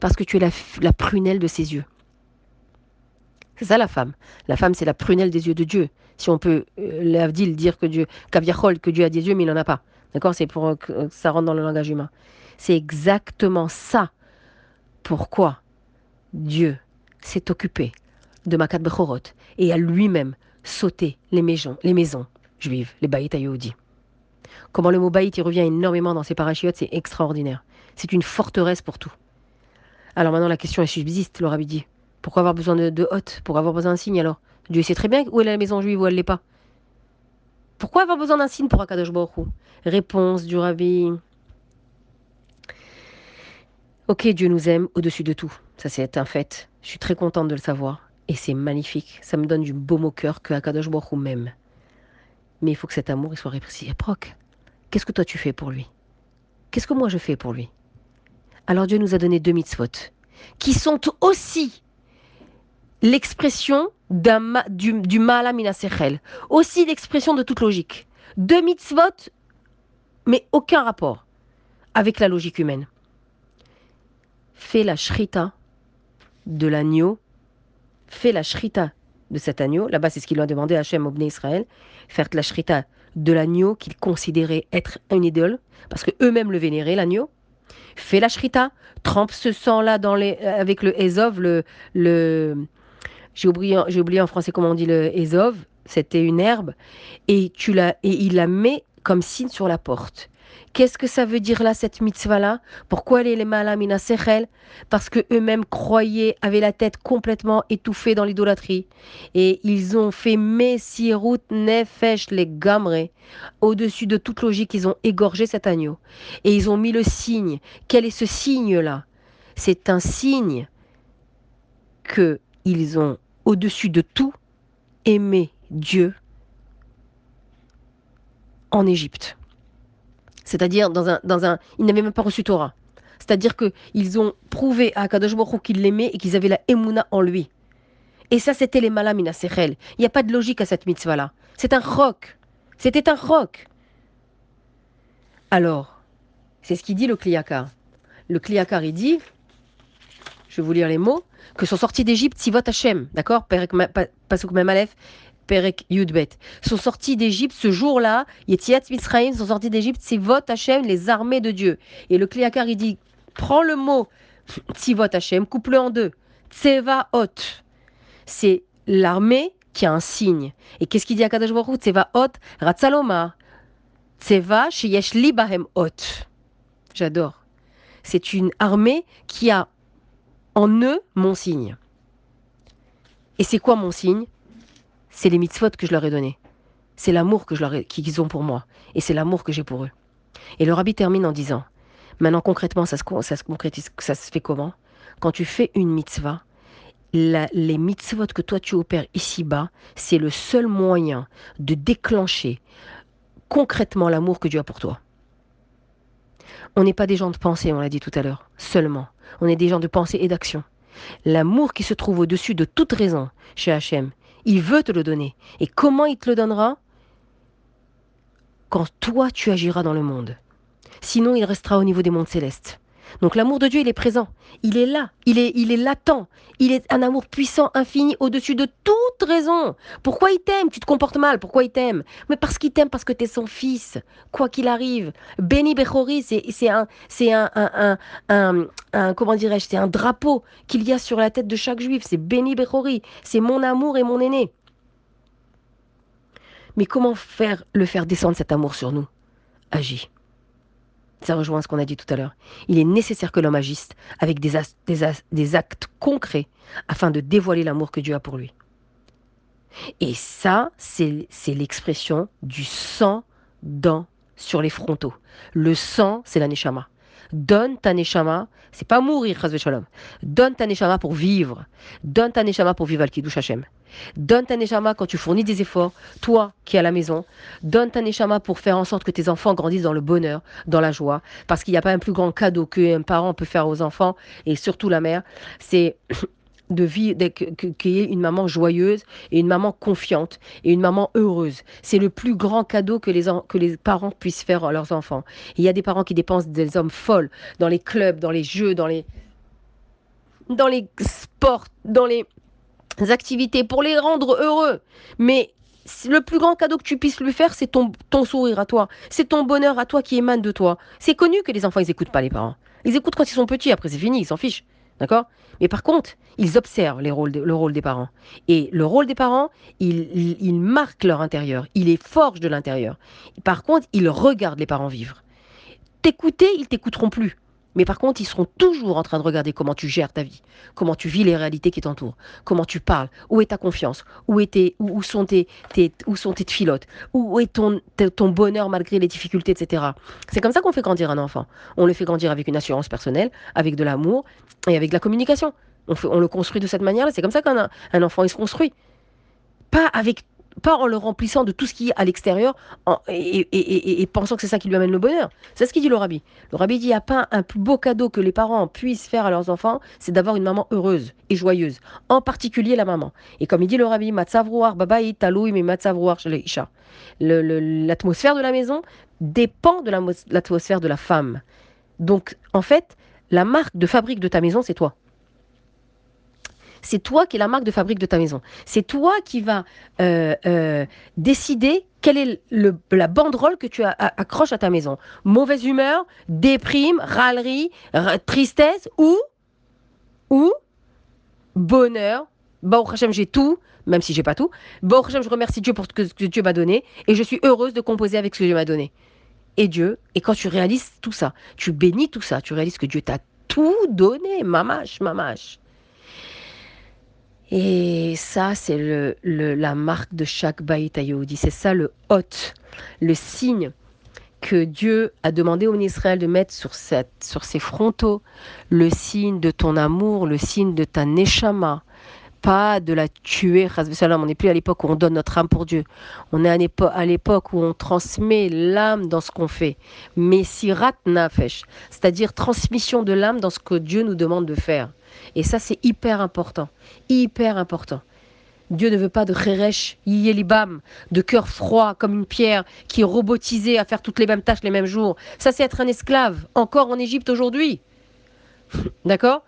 parce que tu es la, prunelle de ses yeux. C'est ça la femme. La femme, c'est la prunelle des yeux de Dieu. Si on peut, euh, dire que Dieu, que Dieu a des yeux, mais il n'en a pas. D'accord? C'est pour que ça rentre dans le langage humain. C'est exactement ça. Pourquoi Dieu s'est occupé de Makat Bechorot et a lui-même sauté les maisons, les maisons juives, les Baït Comment le mot Baït, revient énormément dans ces parachiotes, c'est extraordinaire. C'est une forteresse pour tout. Alors maintenant, la question est subsiste, le rabbi. Pourquoi avoir besoin de, de hôtes Pourquoi avoir besoin d'un signe alors? Dieu sait très bien où est la maison juive, où elle n'est pas. Pourquoi avoir besoin d'un signe pour Akadosh Baruch Réponse du rabbi. Ok, Dieu nous aime au-dessus de tout. Ça, c'est un fait. Je suis très contente de le savoir. Et c'est magnifique. Ça me donne du baume au cœur que Akadosh Baruch m'aime. Mais il faut que cet amour il soit réciproque. Qu'est-ce que toi tu fais pour lui? Qu'est-ce que moi je fais pour lui? Alors Dieu nous a donné deux mitzvot, qui sont aussi l'expression du, du mala aussi l'expression de toute logique. Deux mitzvot, mais aucun rapport avec la logique humaine. Fais la shrita de l'agneau, fais la shrita de cet agneau, là-bas c'est ce qu'il a demandé à Hachem Obné Israël, faire la shrita de l'agneau qu'il considérait être une idole, parce que eux-mêmes le vénéraient, l'agneau, fais la shrita, trempe ce sang-là euh, avec le ezov, le j'ai oublié, en français comment on dit le ezov, c'était une herbe, et tu la, et il la met comme signe sur la porte. Qu'est-ce que ça veut dire là, cette mitzvah-là? Pourquoi les malamina sechel? Parce que eux-mêmes croyaient, avaient la tête complètement étouffée dans l'idolâtrie. Et ils ont fait Messirut Nefesh les gamre. Au-dessus de toute logique, ils ont égorgé cet agneau. Et ils ont mis le signe. Quel est ce signe-là? C'est un signe que ils ont, au-dessus de tout, aimé Dieu en Égypte. C'est-à-dire, dans un, ils n'avaient même pas reçu Torah. C'est-à-dire qu'ils ont prouvé à Kadosh Baruch qu'ils l'aimaient et qu'ils avaient la Emouna en lui. Et ça, c'était les malamina sechel. Il n'y a pas de logique à cette mitzvah-là. C'est un roc. C'était un roc. Alors, c'est ce qu'il dit le Kliakar. Le Kliakar, il dit, je vais vous lire les mots, que sont sortis d'Égypte Sivot Hashem, d'accord? Pasuk Memalef, Perek Yudbet, sont sortis d'Égypte ce jour-là, Yetiat Mitzrayim sont sortis d'Égypte, Sivot Hashem, les armées de Dieu. Et le Kliakar, il dit, prends le mot Sivot Hashem, coupe-le en deux. Tseva Hot, c'est l'armée qui a un signe. Et qu'est-ce qu'il dit à Kadosh Baruch Tseva Hot, Ratzaloma. Tseva Sheyesh Libahem Hot. J'adore. C'est une armée qui a en eux mon signe. Et c'est quoi mon signe? C'est les mitzvot que je leur ai donnés. C'est l'amour qu'ils ont pour moi. Et c'est l'amour que j'ai pour eux. Et le rabbi termine en disant, maintenant concrètement, ça se, ça se concrétise, ça se fait comment? Quand tu fais une mitzvah, les mitzvot que toi tu opères ici-bas, c'est le seul moyen de déclencher concrètement l'amour que Dieu a pour toi. On n'est pas des gens de pensée, on l'a dit tout à l'heure, seulement. On est des gens de pensée et d'action. L'amour qui se trouve au-dessus de toute raison chez Hachem, il veut te le donner. Et comment il te le donnera? Quand toi tu agiras dans le monde. Sinon, il restera au niveau des mondes célestes. Donc l'amour de Dieu, il est présent. Il est là. Il est, il est latent. Il est un amour puissant, infini, au-dessus de toute raison. Pourquoi il t'aime? Tu te comportes mal. Pourquoi il t'aime? Mais parce qu'il t'aime, parce que tu es son fils. Quoi qu'il arrive. Béni Bechori, c'est un, un, comment dirais-je, c'est un drapeau qu'il y a sur la tête de chaque juif. C'est Béni Bechori. C'est mon amour et mon aîné. Mais comment faire le faire descendre cet amour sur nous? Agis. Ça rejoint ce qu'on a dit tout à l'heure. Il est nécessaire que l'homme agisse avec des, actes concrets afin de dévoiler l'amour que Dieu a pour lui. Et ça, c'est l'expression du sang dans sur les frontaux. Le sang, c'est la neshama. Donne ta neshama, c'est pas mourir, shalom. Donne ta neshama pour vivre. Donne ta neshama pour vivre al Kiddush Hashem. Donne ta neshama quand tu fournis des efforts, toi qui es à la maison. Donne ta neshama pour faire en sorte que tes enfants grandissent dans le bonheur, dans la joie. Parce qu'il n'y a pas un plus grand cadeau qu'un parent peut faire aux enfants, et surtout la mère, c'est de vie qu'il y ait une maman joyeuse et une maman confiante et une maman heureuse. C'est le plus grand cadeau que les, que les parents puissent faire à leurs enfants. il y a des parents qui dépensent des hommes folles dans les clubs, dans les jeux, dans les, dans les sports, dans les activités pour les rendre heureux. Mais le plus grand cadeau que tu puisses lui faire, c'est ton, ton sourire à toi. C'est ton bonheur à toi qui émane de toi. C'est connu que les enfants, ils n'écoutent pas les parents. Ils écoutent quand ils sont petits, après c'est fini, ils s'en fichent. D'accord? Mais par contre, ils observent les rôles le rôle des parents. Et le rôle des parents, ils il, marquent leur intérieur. Il les forge de l'intérieur. Par contre, ils regardent les parents vivre. T'écouter, ils t'écouteront plus. Mais par contre, ils seront toujours en train de regarder comment tu gères ta vie, comment tu vis les réalités qui t'entourent, comment tu parles, où est ta confiance, où, sont tes, tes où est ton, bonheur malgré les difficultés, etc. C'est comme ça qu'on fait grandir un enfant. On le fait grandir avec une assurance personnelle, avec de l'amour et avec la communication. On, le construit de cette manière-là. C'est comme ça qu'un un enfant il se construit. Pas avec pas en le remplissant de tout ce qui est à l'extérieur et, pensant que c'est ça qui lui amène le bonheur. C'est ce qu'il dit le rabbi. Le rabbi dit il n'y a pas un plus beau cadeau que les parents puissent faire à leurs enfants, c'est d'avoir une maman heureuse et joyeuse, en particulier la maman. Et comme il dit le rabbi, matzavrouar babaï isha. L'atmosphère de la maison dépend de l'atmosphère de la femme. Donc en fait, la marque de fabrique de ta maison, c'est toi. C'est toi qui es la marque de fabrique de ta maison. C'est toi qui vas euh, euh, décider quelle est la banderole que tu accroches à ta maison. Mauvaise humeur, déprime, râlerie, tristesse ou, ou bonheur. Bon, Hachem, j'ai tout, même si j'ai pas tout. Bon, Hachem, je remercie Dieu pour ce que, Dieu m'a donné et je suis heureuse de composer avec ce que Dieu m'a donné. et Dieu. Et quand tu réalises tout ça, tu bénis tout ça, tu réalises que Dieu t'a tout donné, mamache, mamache. Et ça, c'est la marque de chaque Baït Yehudi. C'est ça le hôte, le signe que Dieu a demandé au Israël de mettre sur, ses frontaux, le signe de ton amour, le signe de ta neshama, pas de la tuer. On n'est plus à l'époque où on donne notre âme pour Dieu. On est à l'époque où on transmet l'âme dans ce qu'on fait. Messirat nafesh, c'est-à-dire transmission de l'âme dans ce que Dieu nous demande de faire. Et ça, c'est hyper important. Hyper important. Dieu ne veut pas de Cheresh, Yelibam, de cœur froid comme une pierre qui est robotisé à faire toutes les mêmes tâches les mêmes jours. Ça, c'est être un esclave, encore en Égypte aujourd'hui. D'accord?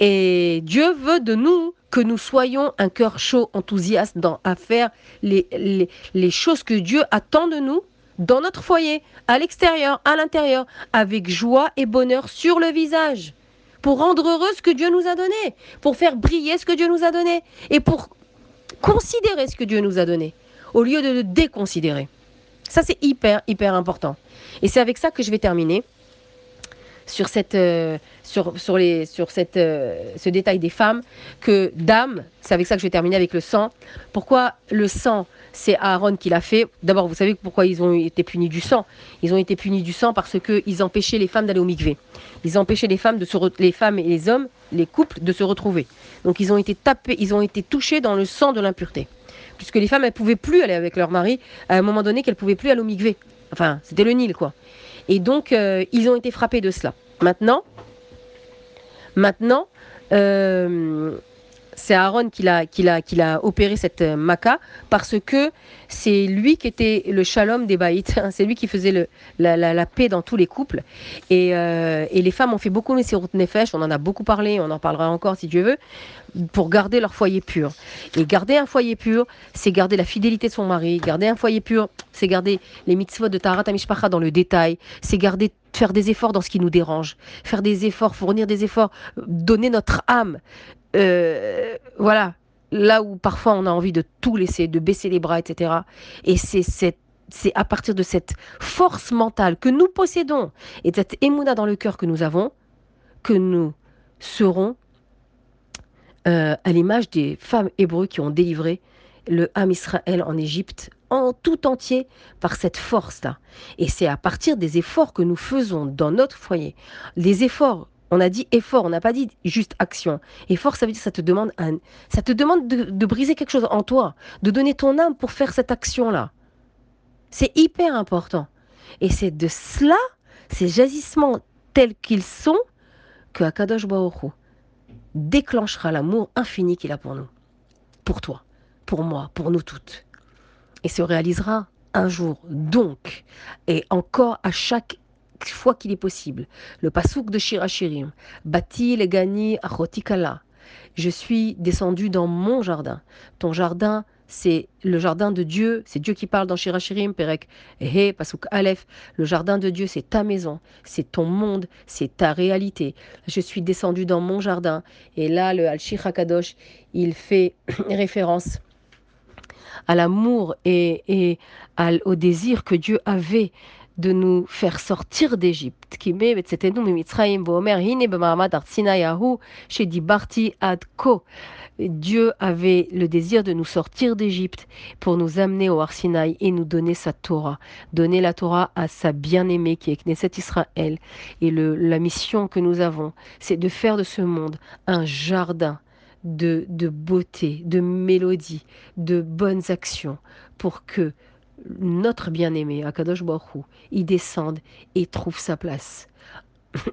Et Dieu veut de nous que nous soyons un cœur chaud, enthousiaste dans, à faire les choses que Dieu attend de nous dans notre foyer, à l'extérieur, à l'intérieur, avec joie et bonheur sur le visage pour rendre heureux ce que Dieu nous a donné, pour faire briller ce que Dieu nous a donné, et pour considérer ce que Dieu nous a donné, au lieu de le déconsidérer. Ça, c'est hyper, hyper important. Et c'est avec ça que je vais terminer sur, euh, euh, ce détail des femmes, que dame, c'est avec ça que je vais terminer avec le sang. Pourquoi le sang c'est Aaron qui l'a fait. D'abord, vous savez pourquoi ils ont été punis du sang Ils ont été punis du sang parce qu'ils empêchaient les femmes d'aller au mikvé. Ils empêchaient les femmes, de se les femmes et les hommes, les couples, de se retrouver. Donc ils ont été tapés, ils ont été touchés dans le sang de l'impureté. Puisque les femmes, elles pouvaient plus aller avec leur mari, à un moment donné qu'elles pouvaient plus aller au mikvé. Enfin, c'était le Nil, quoi. Et donc, euh, ils ont été frappés de cela. Maintenant, maintenant, euh, c'est Aaron qui l'a, opéré cette euh, maca parce que c'est lui qui était le shalom des baïts. C'est lui qui faisait la, paix dans tous les couples. Euh, et, les femmes ont fait beaucoup de nefesh. On en a beaucoup parlé. On en parlera encore si Dieu veut pour garder leur foyer pur. Et garder un foyer pur, c'est garder la fidélité de son mari. Garder un foyer pur, c'est garder les mitzvot de Tarat Amishpacha dans le détail. C'est garder faire des efforts dans ce qui nous dérange, faire des efforts, fournir des efforts, donner notre âme, euh, voilà, là où parfois on a envie de tout laisser, de baisser les bras, etc. Et c'est à partir de cette force mentale que nous possédons et de cette émouna dans le cœur que nous avons que nous serons euh, à l'image des femmes hébreux qui ont délivré le Ham Israël en Égypte en tout entier par cette force-là. Et c'est à partir des efforts que nous faisons dans notre foyer, les efforts on a dit effort, on n'a pas dit juste action. Effort, ça veut dire que ça te demande, ça te demande de, briser quelque chose en toi, de donner ton âme pour faire cette action-là. C'est hyper important. Et c'est de cela, ces jagissements tels qu'ils sont, que Akadosh Baruch déclenchera l'amour infini qu'il a pour nous, pour toi, pour moi, pour nous toutes. Et se réalisera un jour. Donc, et encore à chaque fois qu'il est possible. Le pasouk de Shirachirim. Bati legani achotikala. Je suis descendu dans mon jardin. Ton jardin, c'est le jardin de Dieu. C'est Dieu qui parle dans Shirachirim, Perek. He, pasouk Aleph. Le jardin de Dieu, c'est ta maison. C'est ton monde. C'est ta réalité. Je suis descendu dans mon jardin. Et là, le Al-Shir Hakadosh, il fait référence à l'amour et, et au désir que Dieu avait de nous faire sortir d'Égypte. Dieu avait le désir de nous sortir d'Égypte pour nous amener au Arsinaï et nous donner sa Torah, donner la Torah à sa bien-aimée qui est Knesset Israël. Et le, la mission que nous avons, c'est de faire de ce monde un jardin de, de beauté, de mélodie, de bonnes actions pour que notre bien-aimé, Akadosh Baruch il descende et trouve sa place.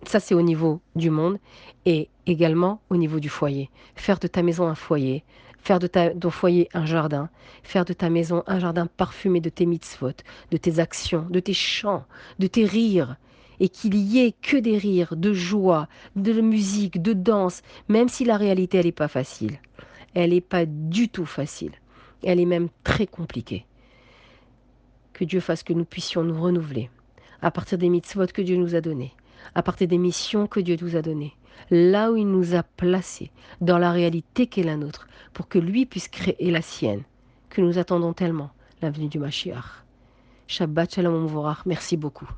Ça, c'est au niveau du monde et également au niveau du foyer. Faire de ta maison un foyer, faire de ta, ton foyer un jardin, faire de ta maison un jardin parfumé de tes mitzvot, de tes actions, de tes chants, de tes rires, et qu'il y ait que des rires, de joie, de musique, de danse, même si la réalité, elle n'est pas facile. Elle n'est pas du tout facile. Elle est même très compliquée que Dieu fasse que nous puissions nous renouveler à partir des mitzvot que Dieu nous a donnés, à partir des missions que Dieu nous a données, là où il nous a placés, dans la réalité qu'est la nôtre, pour que lui puisse créer la sienne, que nous attendons tellement, l'avenue du Mashiach. Shabbat Shalom Mevorach. Merci beaucoup.